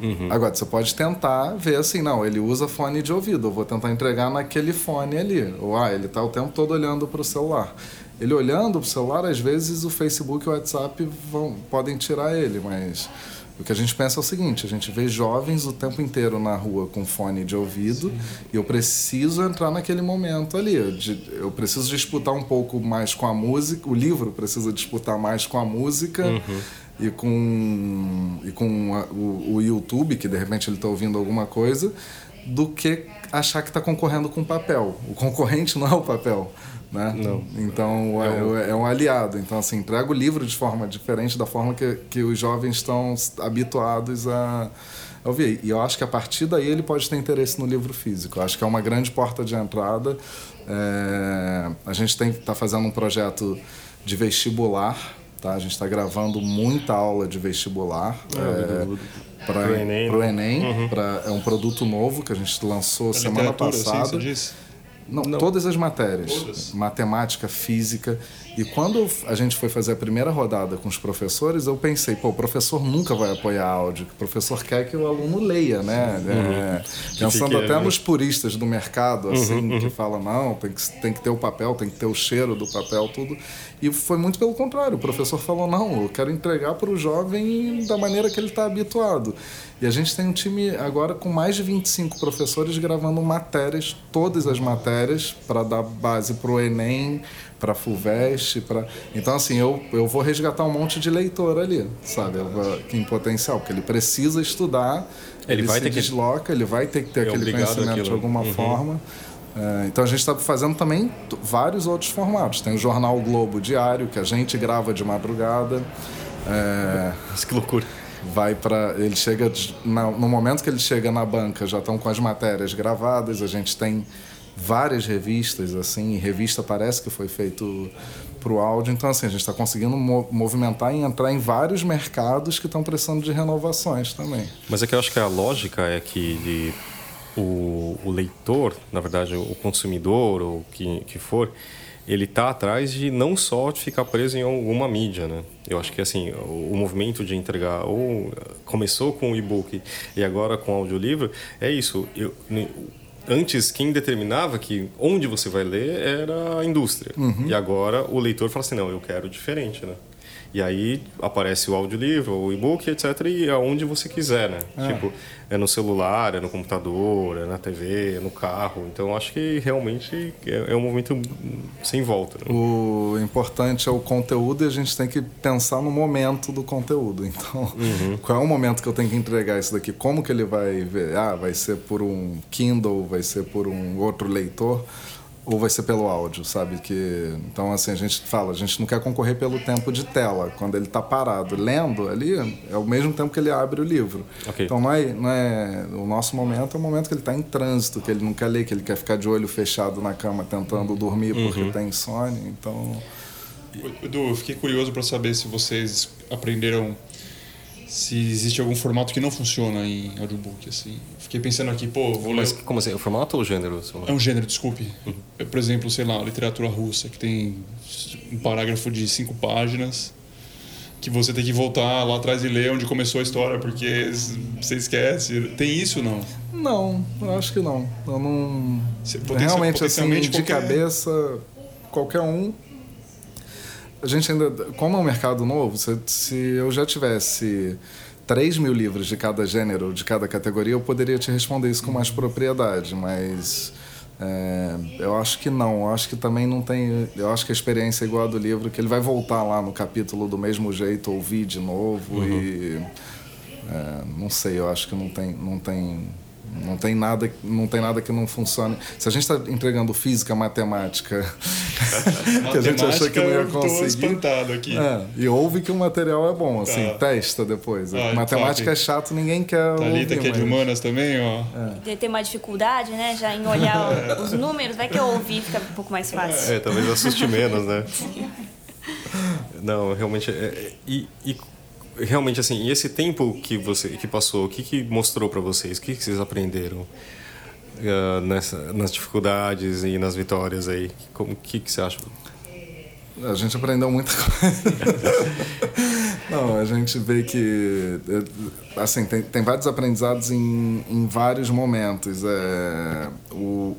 Uhum. Agora, você pode tentar ver assim, não, ele usa fone de ouvido, eu vou tentar entregar naquele fone ali. Ou, ah, ele está o tempo todo olhando para o celular. Ele olhando para o celular, às vezes o Facebook e o WhatsApp vão, podem tirar ele, mas o que a gente pensa é o seguinte: a gente vê jovens o tempo inteiro na rua com fone de ouvido Sim. e eu preciso entrar naquele momento ali. Eu preciso disputar um pouco mais com a música, o livro precisa disputar mais com a música. Uhum. E com, e com a, o, o YouTube, que de repente ele está ouvindo alguma coisa, do que achar que está concorrendo com o papel. O concorrente não é o papel né? Não. Então é, um... é, um aliado. Então assim, entrega o livro de forma diferente da forma que, que os jovens estão habituados a, a ouvir. E eu acho que a partir daí ele pode ter interesse no livro físico. Eu acho que é uma grande porta de entrada. É, a gente está fazendo um projeto de vestibular. Tá? A gente está gravando muita aula de vestibular. É, para o Enem. Enem né? uhum. pra, é um produto novo que a gente lançou semana passada. Não, não, todas as matérias. Todas. Matemática, física. E quando a gente foi fazer a primeira rodada com os professores, eu pensei, pô, o professor nunca vai apoiar áudio. O professor quer que o aluno leia, né? Uhum. É, pensando até nos puristas do mercado, assim, uhum, uhum. que falam, não, tem que, tem que ter o papel, tem que ter o cheiro do papel, tudo. E foi muito pelo contrário. O professor falou, não, eu quero entregar para o jovem da maneira que ele está habituado. E a gente tem um time agora com mais de 25 professores gravando matérias, todas as matérias, para dar base para o Enem, para a FUVEST. Pra... Então, assim, eu, eu vou resgatar um monte de leitor ali, sabe? Que em potencial, porque ele precisa estudar, ele, ele vai se ter desloca, que... ele vai ter que ter é aquele conhecimento de alguma uhum. forma. É, então a gente está fazendo também vários outros formatos. Tem o Jornal Globo Diário, que a gente grava de madrugada. É, que loucura vai para ele chega no momento que ele chega na banca já estão com as matérias gravadas a gente tem várias revistas, assim, revista parece que foi feito para o áudio. Então, assim, a gente está conseguindo movimentar e entrar em vários mercados que estão precisando de renovações também. Mas é que eu acho que a lógica é que o, o, leitor, na verdade, o consumidor, ou que, que for, ele está atrás de não só de ficar preso em alguma mídia, né? Eu acho que assim o, o movimento de entregar ou começou com o e-book e agora com o audiolivro é isso. Eu, antes quem determinava que onde você vai ler era a indústria uhum. e agora o leitor fala assim não eu quero diferente, né? E aí aparece o audiolivro, o e-book, etc. E aonde você quiser, né? É. Tipo, é no celular, é no computador, é na TV, é no carro. Então acho que realmente é, é um movimento sem volta. Né? O importante é o conteúdo e a gente tem que pensar no momento do conteúdo. Então, uhum. qual é o momento que eu tenho que entregar isso daqui? Como que ele vai ver? Ah, vai ser por um Kindle, vai ser por um outro leitor ou vai ser pelo áudio, sabe? Que então assim a gente fala, a gente não quer concorrer pelo tempo de tela. Quando ele está parado lendo ali é o mesmo tempo que ele abre o livro. Okay. Então não é, não é o nosso momento é o momento que ele está em trânsito, que ele não quer ler, que ele quer ficar de olho fechado na cama tentando dormir porque uhum. tem insônia. Então Edu, eu fiquei curioso para saber se vocês aprenderam se existe algum formato que não funciona em audiobook, assim. Fiquei pensando aqui, pô, vou Mas ler... como assim? O formato ou o gênero? É um gênero, desculpe. Uhum. Por exemplo, sei lá, literatura russa, que tem um parágrafo de cinco páginas que você tem que voltar lá atrás e ler onde começou a história, porque você esquece. Tem isso não? Não, eu acho que não. Eu não... Realmente, assim, de qualquer... cabeça, qualquer um a gente ainda, como é um mercado novo, se eu já tivesse 3 mil livros de cada gênero, de cada categoria, eu poderia te responder isso com mais propriedade, mas é, eu acho que não. Eu acho que também não tem. Eu acho que a experiência é igual a do livro, que ele vai voltar lá no capítulo do mesmo jeito, ouvir de novo uhum. e. É, não sei, eu acho que não tem. Não tem não tem nada, não tem nada que não funcione. Se a gente está entregando física, matemática, que a gente achou que não ia conseguir. espantado aqui. É, e ouve que o material é bom, assim, tá. testa depois. Ah, matemática é chato, ninguém quer. Thalita, ouvir, que é de humanas também, ó. É. Tem uma dificuldade, né, já em olhar os números, vai que eu ouvi fica um pouco mais fácil. É, talvez assuste menos, né? Não, realmente. É, é, e, e realmente assim, e esse tempo que você que passou, o que, que mostrou para vocês? O que, que vocês aprenderam uh, nessa, nas dificuldades e nas vitórias aí? O que, que você acha? A gente aprendeu muita coisa. Não, a gente vê que eh, assim tem, tem vários aprendizados em, em vários momentos. É, o,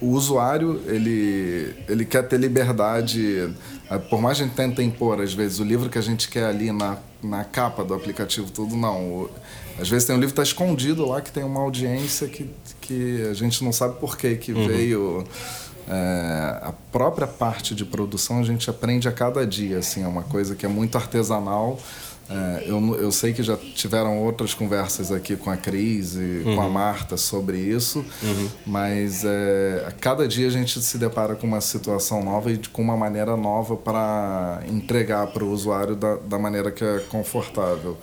o usuário ele, ele quer ter liberdade por mais que a gente tente impor, às vezes, o livro que a gente quer ali na, na capa do aplicativo, tudo, não. Às vezes tem um livro que está escondido lá, que tem uma audiência que, que a gente não sabe por que que uhum. veio. É, a própria parte de produção a gente aprende a cada dia, assim, é uma coisa que é muito artesanal é, eu, eu sei que já tiveram outras conversas aqui com a Cris e uhum. com a uhum. Marta sobre isso, uhum. mas é, a cada dia a gente se depara com uma situação nova e com uma maneira nova para entregar para o usuário da, da maneira que é confortável.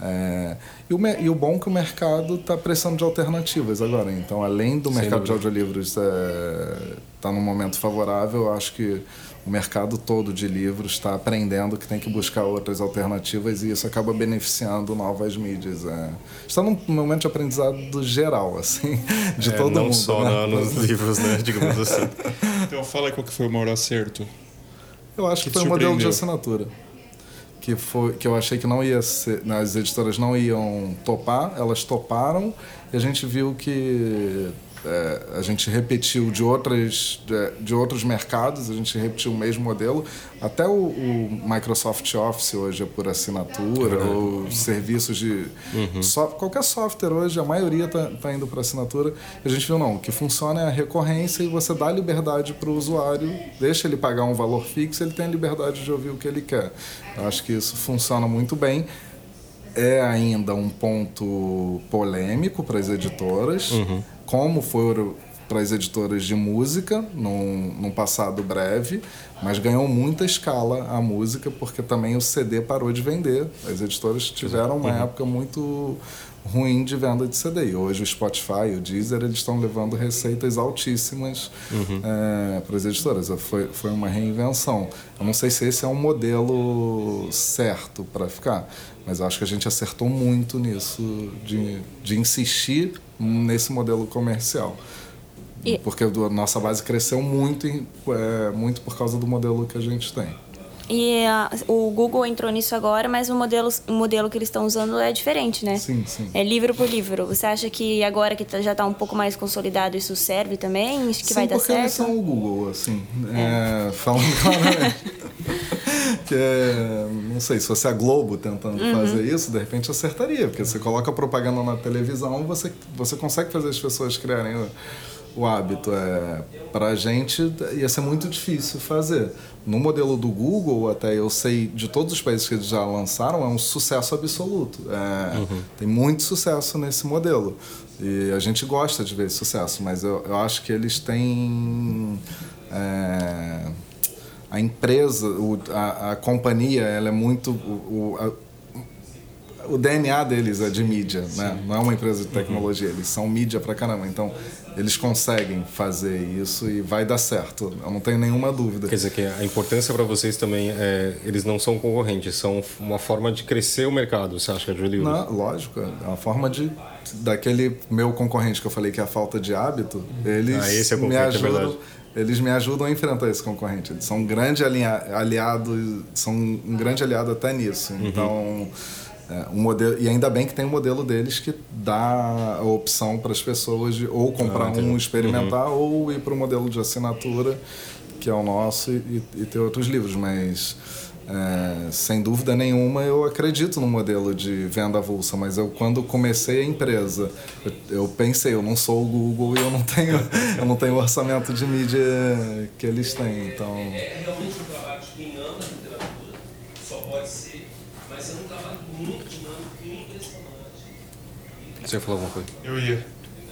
É, e, o, e o bom é que o mercado está precisando de alternativas agora. Então, além do mercado de audiolivros estar é, tá num momento favorável, eu acho que o mercado todo de livros está aprendendo que tem que buscar outras alternativas e isso acaba beneficiando novas mídias. É. Está num momento de aprendizado geral, assim, de é, todo não mundo. Não só né? nos livros, né? Digamos assim. Então fala qual que foi o maior acerto. Eu acho que, que foi o modelo de assinatura. Que, foi, que eu achei que não ia ser. As editoras não iam topar, elas toparam, e a gente viu que é, a gente repetiu de, outras, de, de, outros mercados, a gente repetiu o mesmo modelo. Até o, o Microsoft Office hoje é por assinatura, ou serviços de. Uhum. qualquer software hoje, a maioria está tá indo para assinatura. A gente viu, não, o que funciona é a recorrência e você dá liberdade para o usuário, deixa ele pagar um valor fixo, ele tem a liberdade de ouvir o que ele quer. Eu acho que isso funciona muito bem é ainda um ponto polêmico para as editoras. Uhum como foram para as editoras de música num, num, passado breve, mas ganhou muita escala a música porque também o CD parou de vender. As editoras tiveram uma uhum. época muito ruim de venda de CD. E hoje o Spotify, o Deezer, eles estão levando receitas altíssimas uhum. é, para as editoras. Foi, foi uma reinvenção. Eu não sei se esse é um modelo certo para ficar, mas acho que a gente acertou muito nisso, de, de insistir nesse modelo comercial. E... Porque a nossa base cresceu muito, é, muito por causa do modelo que a gente tem. E a, o Google entrou nisso agora, mas o modelo, o modelo que eles estão usando é diferente, né? Sim, sim. É livro por livro. Você acha que agora que tá, já está um pouco mais consolidado, isso serve também? Acho que sim, vai dar certo? Sim, porque eles são o Google, assim. É. É, falando claramente. que é, não sei, se fosse a Globo tentando uhum. fazer isso, de repente acertaria, porque você coloca propaganda na televisão, você, você consegue fazer as pessoas criarem o hábito. É, para a gente ia ser muito difícil fazer. No modelo do Google, até eu sei de todos os países que eles já lançaram, é um sucesso absoluto. É, uhum. Tem muito sucesso nesse modelo. E a gente gosta de ver esse sucesso, mas eu, eu acho que eles têm. É, a empresa, o, a, a, companhia, ela é muito. O, a, o DNA deles é de mídia, né? não é uma empresa de tecnologia, eles são mídia pra caramba. Então, eles conseguem fazer isso e vai dar certo. Eu não tenho nenhuma dúvida. Quer dizer que a importância para vocês também é, eles não são concorrentes, são uma forma de crescer o mercado. Você acha, Julio? Não, lógico, é uma forma de daquele meu concorrente que eu falei que é a falta de hábito. Eles ah, é me é ajudam. É eles me ajudam a enfrentar esse concorrente. Eles são um grande aliado, são um grande aliado até nisso. Uhum. É, um modelo, e ainda bem que tem um modelo deles que dá a opção para as pessoas de ou comprar ah, um, experimentar, uhum. ou ir para o modelo de assinatura, que é o nosso, e, e ter outros livros. Mas, é, sem dúvida nenhuma, eu acredito no modelo de venda avulsa. Mas eu, quando comecei a empresa, eu, eu pensei, eu não sou o Google e eu não tenho, eu não tenho o orçamento de mídia que eles têm. Então... É realmente um trabalho de quem ama a literatura, só pode ser, mas é um trabalho muito dinâmico e impressionante. Você falou alguma coisa? Eu ia.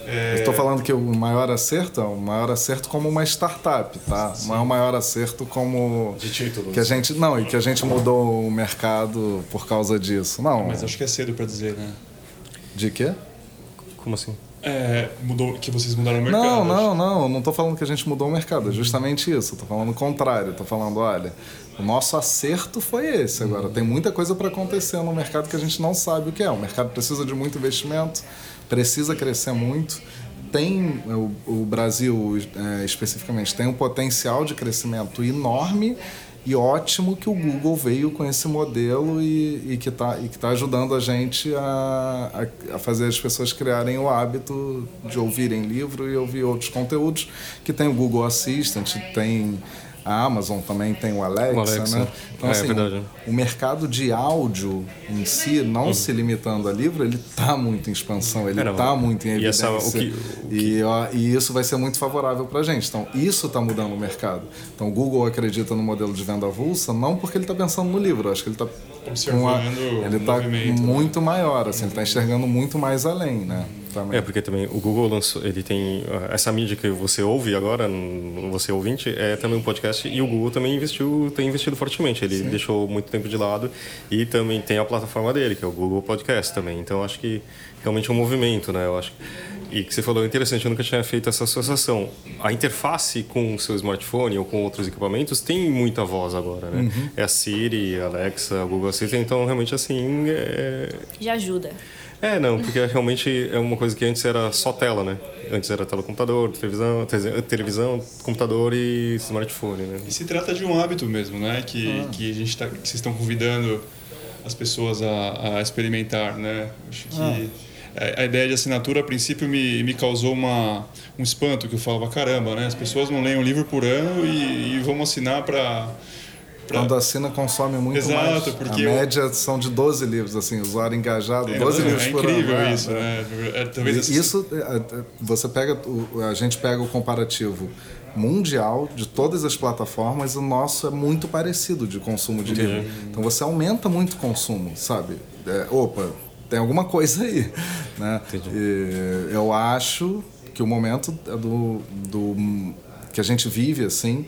É... Estou falando que o maior acerto é o maior acerto como uma startup, tá? Não é o maior acerto como de título. Que a gente não e que a gente mudou o mercado por causa disso, não. Mas acho que é cedo para dizer, né? De quê? Como assim? É, mudou, que vocês mudaram o mercado. Não, não, não. Não estou falando que a gente mudou o mercado. É justamente isso. Estou falando o contrário. Estou falando, olha, o nosso acerto foi esse. Agora, tem muita coisa para acontecer no mercado que a gente não sabe o que é. O mercado precisa de muito investimento, precisa crescer muito. Tem, o, o Brasil é, especificamente, tem um potencial de crescimento enorme e ótimo que o Google veio com esse modelo e, e que está tá ajudando a gente a, a, a, fazer as pessoas criarem o hábito de ouvirem livro e ouvir outros conteúdos, que tem o Google Assistant, tem a Amazon também tem o Alexa, o Alexa. né? Então, é, assim, é o mercado de áudio em si, não uhum. se limitando a livro, ele está muito em expansão, ele está muito em evidência. E, essa, o que, o que... E, ó, e, isso vai ser muito favorável para a gente. Então, isso está mudando o mercado. Então, o Google acredita no modelo de venda avulsa, não porque ele está pensando no livro, acho que ele está observando ele está né? muito maior, assim, ele está enxergando muito mais além, né? Também. É, porque também o Google lançou, ele tem ah, essa mídia que você ouve agora, você ouvinte, é também um podcast e o Google também investiu, tem investido fortemente. Ele Sim. deixou muito tempo de lado e também tem a plataforma dele, que é o Google Podcast também. Então acho que realmente é um movimento, né? Eu acho e que você falou é interessante, eu nunca tinha feito essa associação. A interface com o seu smartphone ou com outros equipamentos tem muita voz agora, né? Uhum. É a Siri, a Alexa, a Google Assistant, então realmente assim. É... Já ajuda. É, não, porque realmente é uma coisa que antes era só tela, né? Antes era tela computador, televisão, televisão, computador e smartphone, né? E se trata de um hábito mesmo, né? Que, ah. que a gente tá, que vocês estão convidando as pessoas a, a experimentar, né? Acho que ah. a ideia de assinatura, a princípio, me, me causou uma, um espanto, que eu falava, caramba, né? As pessoas não leem um livro por ano e, e vão assinar para. Quando assina, consome muito Exato, mais. Porque a média eu... são de 12 livros, assim, usuário engajado, é, 12 é, livros é por ano. É incrível isso, né? É, talvez assim... Isso, é, você pega, a gente pega o comparativo mundial de todas as plataformas, o nosso é muito parecido de consumo de livro. Então você aumenta muito o consumo, sabe? É, opa, tem alguma coisa aí, né? E eu acho que o momento é do, do que a gente vive assim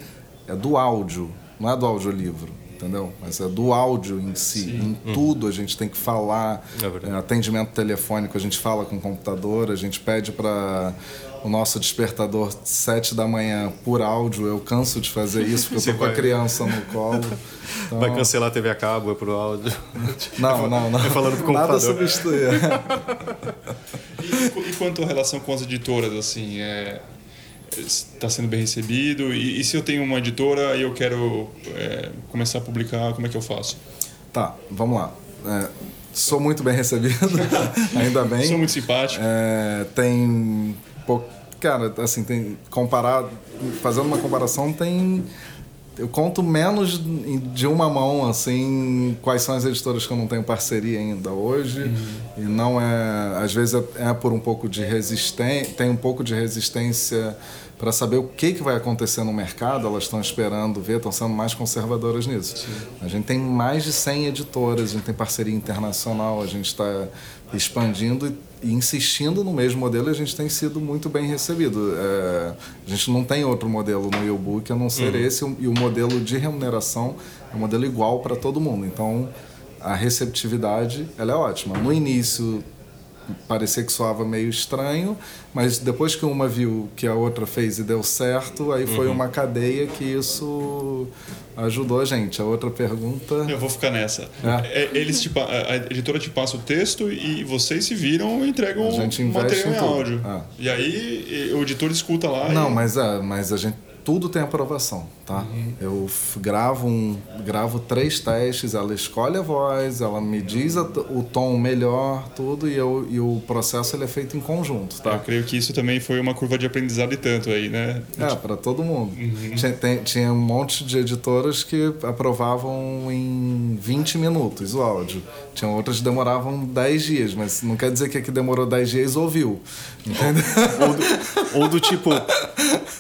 é do áudio não é do audiolivro. entendeu? Mas é do áudio em si. Em Uhum. tudo a gente tem que falar. É. É, atendimento telefônico, a gente fala com o computador, a gente pede para o nosso despertador sete da manhã por áudio. Eu canso de fazer isso porque Você eu tô com a criança no colo. Então- Vai cancelar a TV a cabo, é pro áudio. Não, não, não. É falando pro Nada computador. substituir. E, e quanto à relação com as editoras, assim, é, está sendo bem recebido? E, e se eu tenho uma editora e eu quero é, começar a publicar, como é que eu faço? Tá, vamos lá. É, sou muito bem recebido, ainda bem. Sou muito simpático. É, tem. pou- Cara, assim, tem. Comparado. Fazendo uma comparação, tem. Eu conto menos de uma mão, assim, quais são as editoras que eu não tenho parceria ainda hoje. E não é. Às vezes é, é por um pouco de resistência. Tem um pouco de resistência para saber o que, que vai acontecer no mercado. Elas estão esperando ver, estão sendo mais conservadoras nisso. A gente tem mais de 100 editoras, a gente tem parceria internacional, a gente está expandindo e, e insistindo no mesmo modelo e a gente tem sido muito bem recebido. É, a gente não tem outro modelo no e-book a não ser Uhum. esse e o modelo de remuneração é um modelo igual para todo mundo. Então, a receptividade ela é ótima. No início parecia que soava meio estranho, mas depois que uma viu que a outra fez e deu certo, aí foi Uhum. uma cadeia que isso ajudou a gente. A outra pergunta. Eu vou ficar nessa. É. É, Eles te, a a editora te passa o texto e vocês se viram e entregam A gente material em em áudio. É. E aí o editor escuta lá Não, e... mas é, mas a gente tudo tem aprovação, tá? Eu f- gravo um, gravo três testes, ela escolhe a voz, ela me diz a o tom melhor, tudo e, eu, e o processo ele é feito em conjunto, tá? Eu creio que isso também foi uma curva de aprendizado e tanto aí, né? É, para todo mundo. Tinha, tem- tinha um monte de editoras que aprovavam em 20 minutos o áudio. Tinha outras que demoravam 10 dias, mas não quer dizer que a que demorou 10 dias ouviu. Entendeu? Ou do, ou do tipo,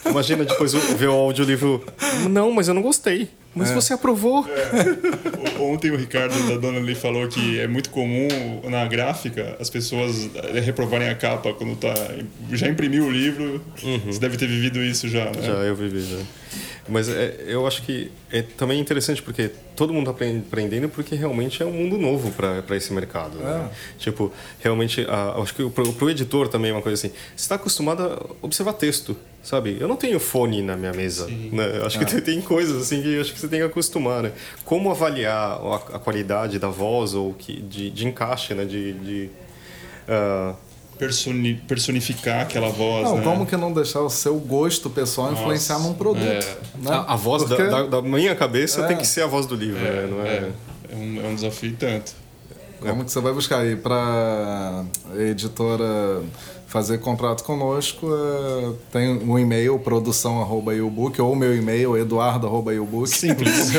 imagina depois ver o audiolivro. Não, mas eu não gostei. Mas É. você aprovou. O- Ontem o Ricardo da Dona ali falou que é muito comum na gráfica as pessoas eh, reprovarem a capa quando tá. Já imprimiu o livro. Você deve ter vivido isso já, né? Já, eu vivi já. Mas é, eu acho que é também interessante porque todo mundo está aprendendo porque realmente é um mundo novo para esse mercado. Né? Tipo, realmente, a, acho que para o editor também é uma coisa assim. Você está acostumado a observar texto, sabe? Eu não tenho fone na minha mesa. Né? Acho que Ah. tem, tem coisas assim que acho que você tem que acostumar. Né? Como avaliar a, a qualidade da voz ou que, de, de encaixe, né? De, de, ah, Personi- personificar aquela voz, Não, né? como que não deixar o seu gosto pessoal Nossa, influenciar num produto? é. né? a, a voz da- Porque- da, da minha cabeça É. tem que ser a voz do livro, né? Não é... É, é um, é um desafio tanto. Como que você vai buscar aí para editora fazer contrato conosco? é, tem um e-mail produção arroba ebook ou o meu e-mail eduardo arroba ebook. Simples.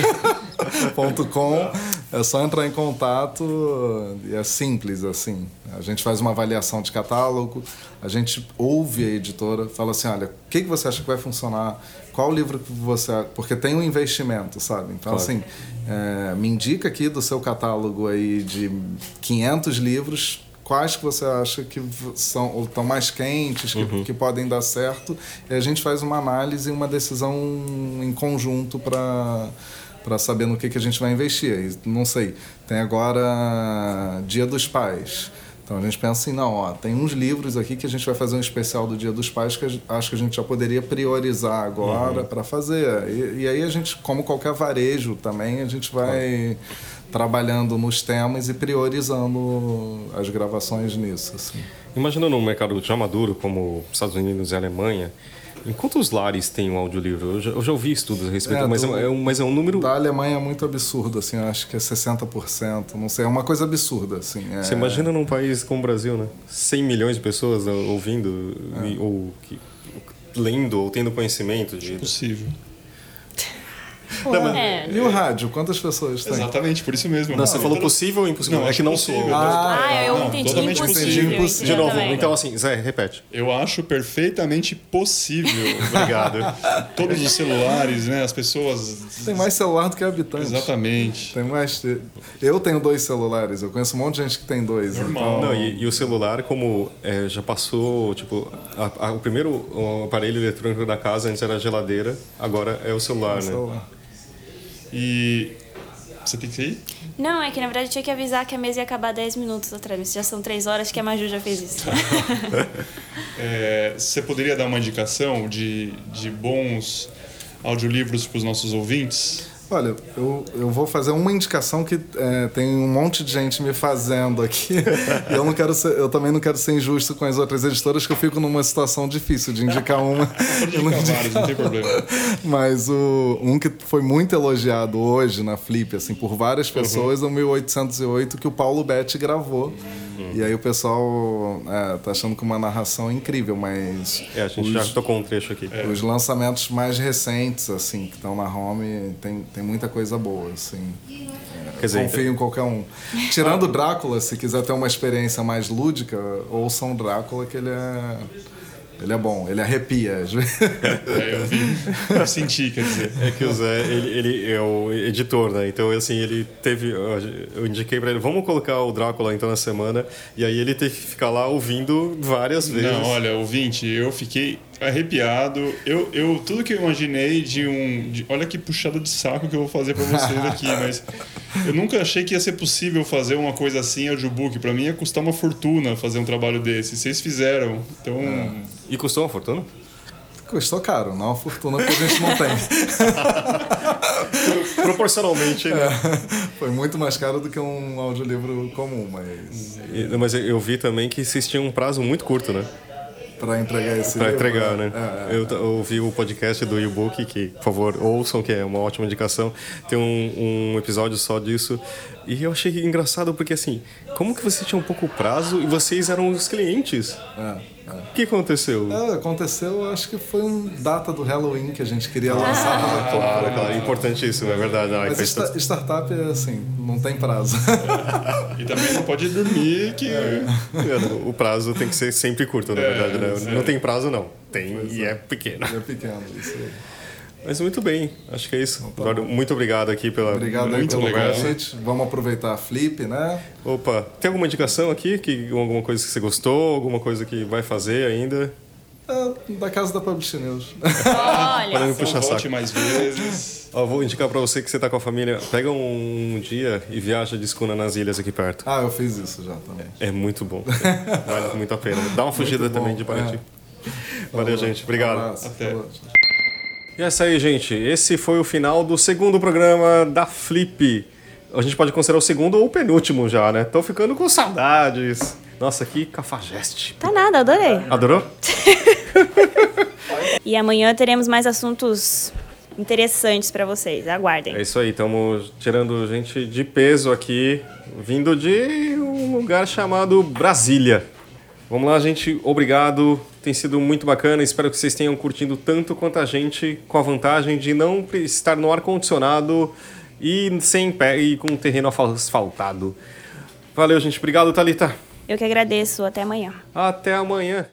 ponto com. É só entrar em contato e é simples assim. A gente faz uma avaliação de catálogo, a gente ouve a editora, fala assim, olha, o que, que você acha que vai funcionar? Qual livro que você... Porque tem um investimento, sabe? Então, Claro. assim, é, me indica aqui do seu catálogo aí de 500 livros, quais que você acha que são ou estão mais quentes, que, Uhum. que podem dar certo, e a gente faz uma análise e uma decisão em conjunto para para saber no que, que a gente vai investir. E, não sei, tem agora Dia dos Pais. Então a gente pensa assim, não, ó, tem uns livros aqui que a gente vai fazer um especial do Dia dos Pais que acho que a gente já poderia priorizar agora Uhum. para fazer. E, e aí a gente, como qualquer varejo também, a gente vai trabalhando nos temas e priorizando as gravações nisso. Assim. Imaginando um mercado já maduro como Estados Unidos e Alemanha, em quantos lares tem um audiolivro? Eu já, eu já ouvi estudos a respeito, É, mas, do- é, é um, mas é um número... Da Alemanha é muito absurdo, assim, acho que é 60%, não sei, é uma coisa absurda, assim. é- Você imagina num país como o Brasil, né? 100 milhões de pessoas né, ouvindo, e- ou que- lendo, ou tendo conhecimento de... Possível. Ué, E o rádio, quantas pessoas tem? Exatamente, por isso mesmo. Não, você falou possível ou impossível? Não, é que não possível. sou. Ah, eu Não, entendi totalmente impossível. possível. De novo, também. então assim, Zé, repete. Eu acho perfeitamente possível. Obrigado. Todos os celulares, né? As pessoas. Tem mais celular do que habitante. Exatamente. Tem mais. Eu tenho dois celulares, eu conheço um monte de gente que tem dois. Normal. Então... Não, e, e o celular, como é, já passou, tipo, a- a- o primeiro aparelho eletrônico da casa antes era a geladeira, agora é o celular, É o né? E Você tem que ir? Não, é que na verdade eu tinha que avisar que a mesa ia acabar 10 minutos atrás, mas já são 3 horas que a Maju já fez isso. É, você poderia dar uma indicação de, de bons audiolivros para os nossos ouvintes? Olha, eu, eu vou fazer uma indicação que é, tem um monte de gente me fazendo aqui. e eu, não quero ser, eu também não quero ser injusto com as outras editoras, que eu fico numa situação difícil de indicar uma. Pode indicar vários, não tem problema. Mas o, um que foi muito elogiado hoje na Flip, assim, por várias pessoas, é o 1808, que o Paulo Betti gravou. E aí o pessoal é, tá achando que uma narração incrível, mas. É, a gente já tocou um trecho aqui. Os lançamentos mais recentes, assim, que estão na home, tem, tem muita coisa boa, assim. É, Quer dizer, confio em qualquer um. Tirando Drácula, se quiser ter uma experiência mais lúdica, ouçam Drácula, que ele é. Ele é bom, ele arrepia. É, eu vi, eu senti, quer dizer. É que o Zé, ele, ele é o editor, né? Então, assim, ele teve. Eu indiquei pra ele, vamos colocar o Drácula então na semana. E aí ele teve que ficar lá ouvindo várias vezes. Não, olha, ouvinte, eu fiquei arrepiado. Eu, eu tudo que eu imaginei de um, de, olha que puxada de saco que eu vou fazer para vocês aqui, mas eu nunca achei que ia ser possível fazer uma coisa assim audiobook. Para mim ia custar uma fortuna fazer um trabalho desse. Vocês fizeram, então. E custou uma fortuna? Custou caro, não uma fortuna que a gente não tem. Proporcionalmente, né? É, foi muito mais caro do que um audiolivro comum, mas. E, mas eu vi também que vocês tinham um prazo muito curto, né? para entregar esse Para livro, entregar, né? É, é. Eu, eu ouvi o podcast do e-book, que, por favor, ouçam, que é uma ótima indicação. Tem um, um episódio só disso. E eu achei engraçado porque, assim, como que você tinha um pouco prazo e vocês eram os clientes? É, O que aconteceu? É, aconteceu, acho que foi um data do Halloween que a gente queria lançar. Ah, claro, claro, importantíssimo, é verdade. Não, Mas faz sta- todo- startup é assim, não tem prazo. E também não pode dormir que. É, O prazo tem que ser sempre curto, na É, verdade, né? é. Não tem prazo, não. Tem e é pequeno. É pequeno, isso aí. Mas muito bem, acho que é isso. Eduardo, muito obrigado aqui pela Obrigado aí muito pelo legal. convite. Vamos aproveitar a Flip, né? Opa, tem alguma indicação aqui? Que, alguma coisa que você gostou? Alguma coisa que vai fazer ainda? É, da casa da Publish News. Podendo puxar volte saco. mais vezes. Ó, vou indicar pra você que você tá com a família. Pega um dia e viaja de escuna nas ilhas aqui perto. Ah, eu fiz isso já também. É muito bom. Vale muito a pena. Dá uma fugida Muito bom, também de Paraty. é. Valeu, Falou. gente. Obrigado. Um abraço. Até. Falou. E é isso aí, gente. Esse foi o final do segundo programa da Flip. A gente pode considerar o segundo ou o penúltimo já, né? Tô ficando com saudades. Nossa, que cafajeste. Tá nada, adorei. Adorou? E amanhã teremos mais assuntos interessantes para vocês. Aguardem. É isso aí, estamos tirando gente de peso aqui, vindo de um lugar chamado Brasília. Vamos lá, gente. Obrigado. Tem sido muito bacana. Espero que vocês tenham curtindo tanto quanto a gente, com a vantagem de não estar no ar-condicionado e sem pé e com o terreno asfaltado. Valeu, gente. Obrigado, Thalita. Eu que agradeço. Até amanhã. Até amanhã.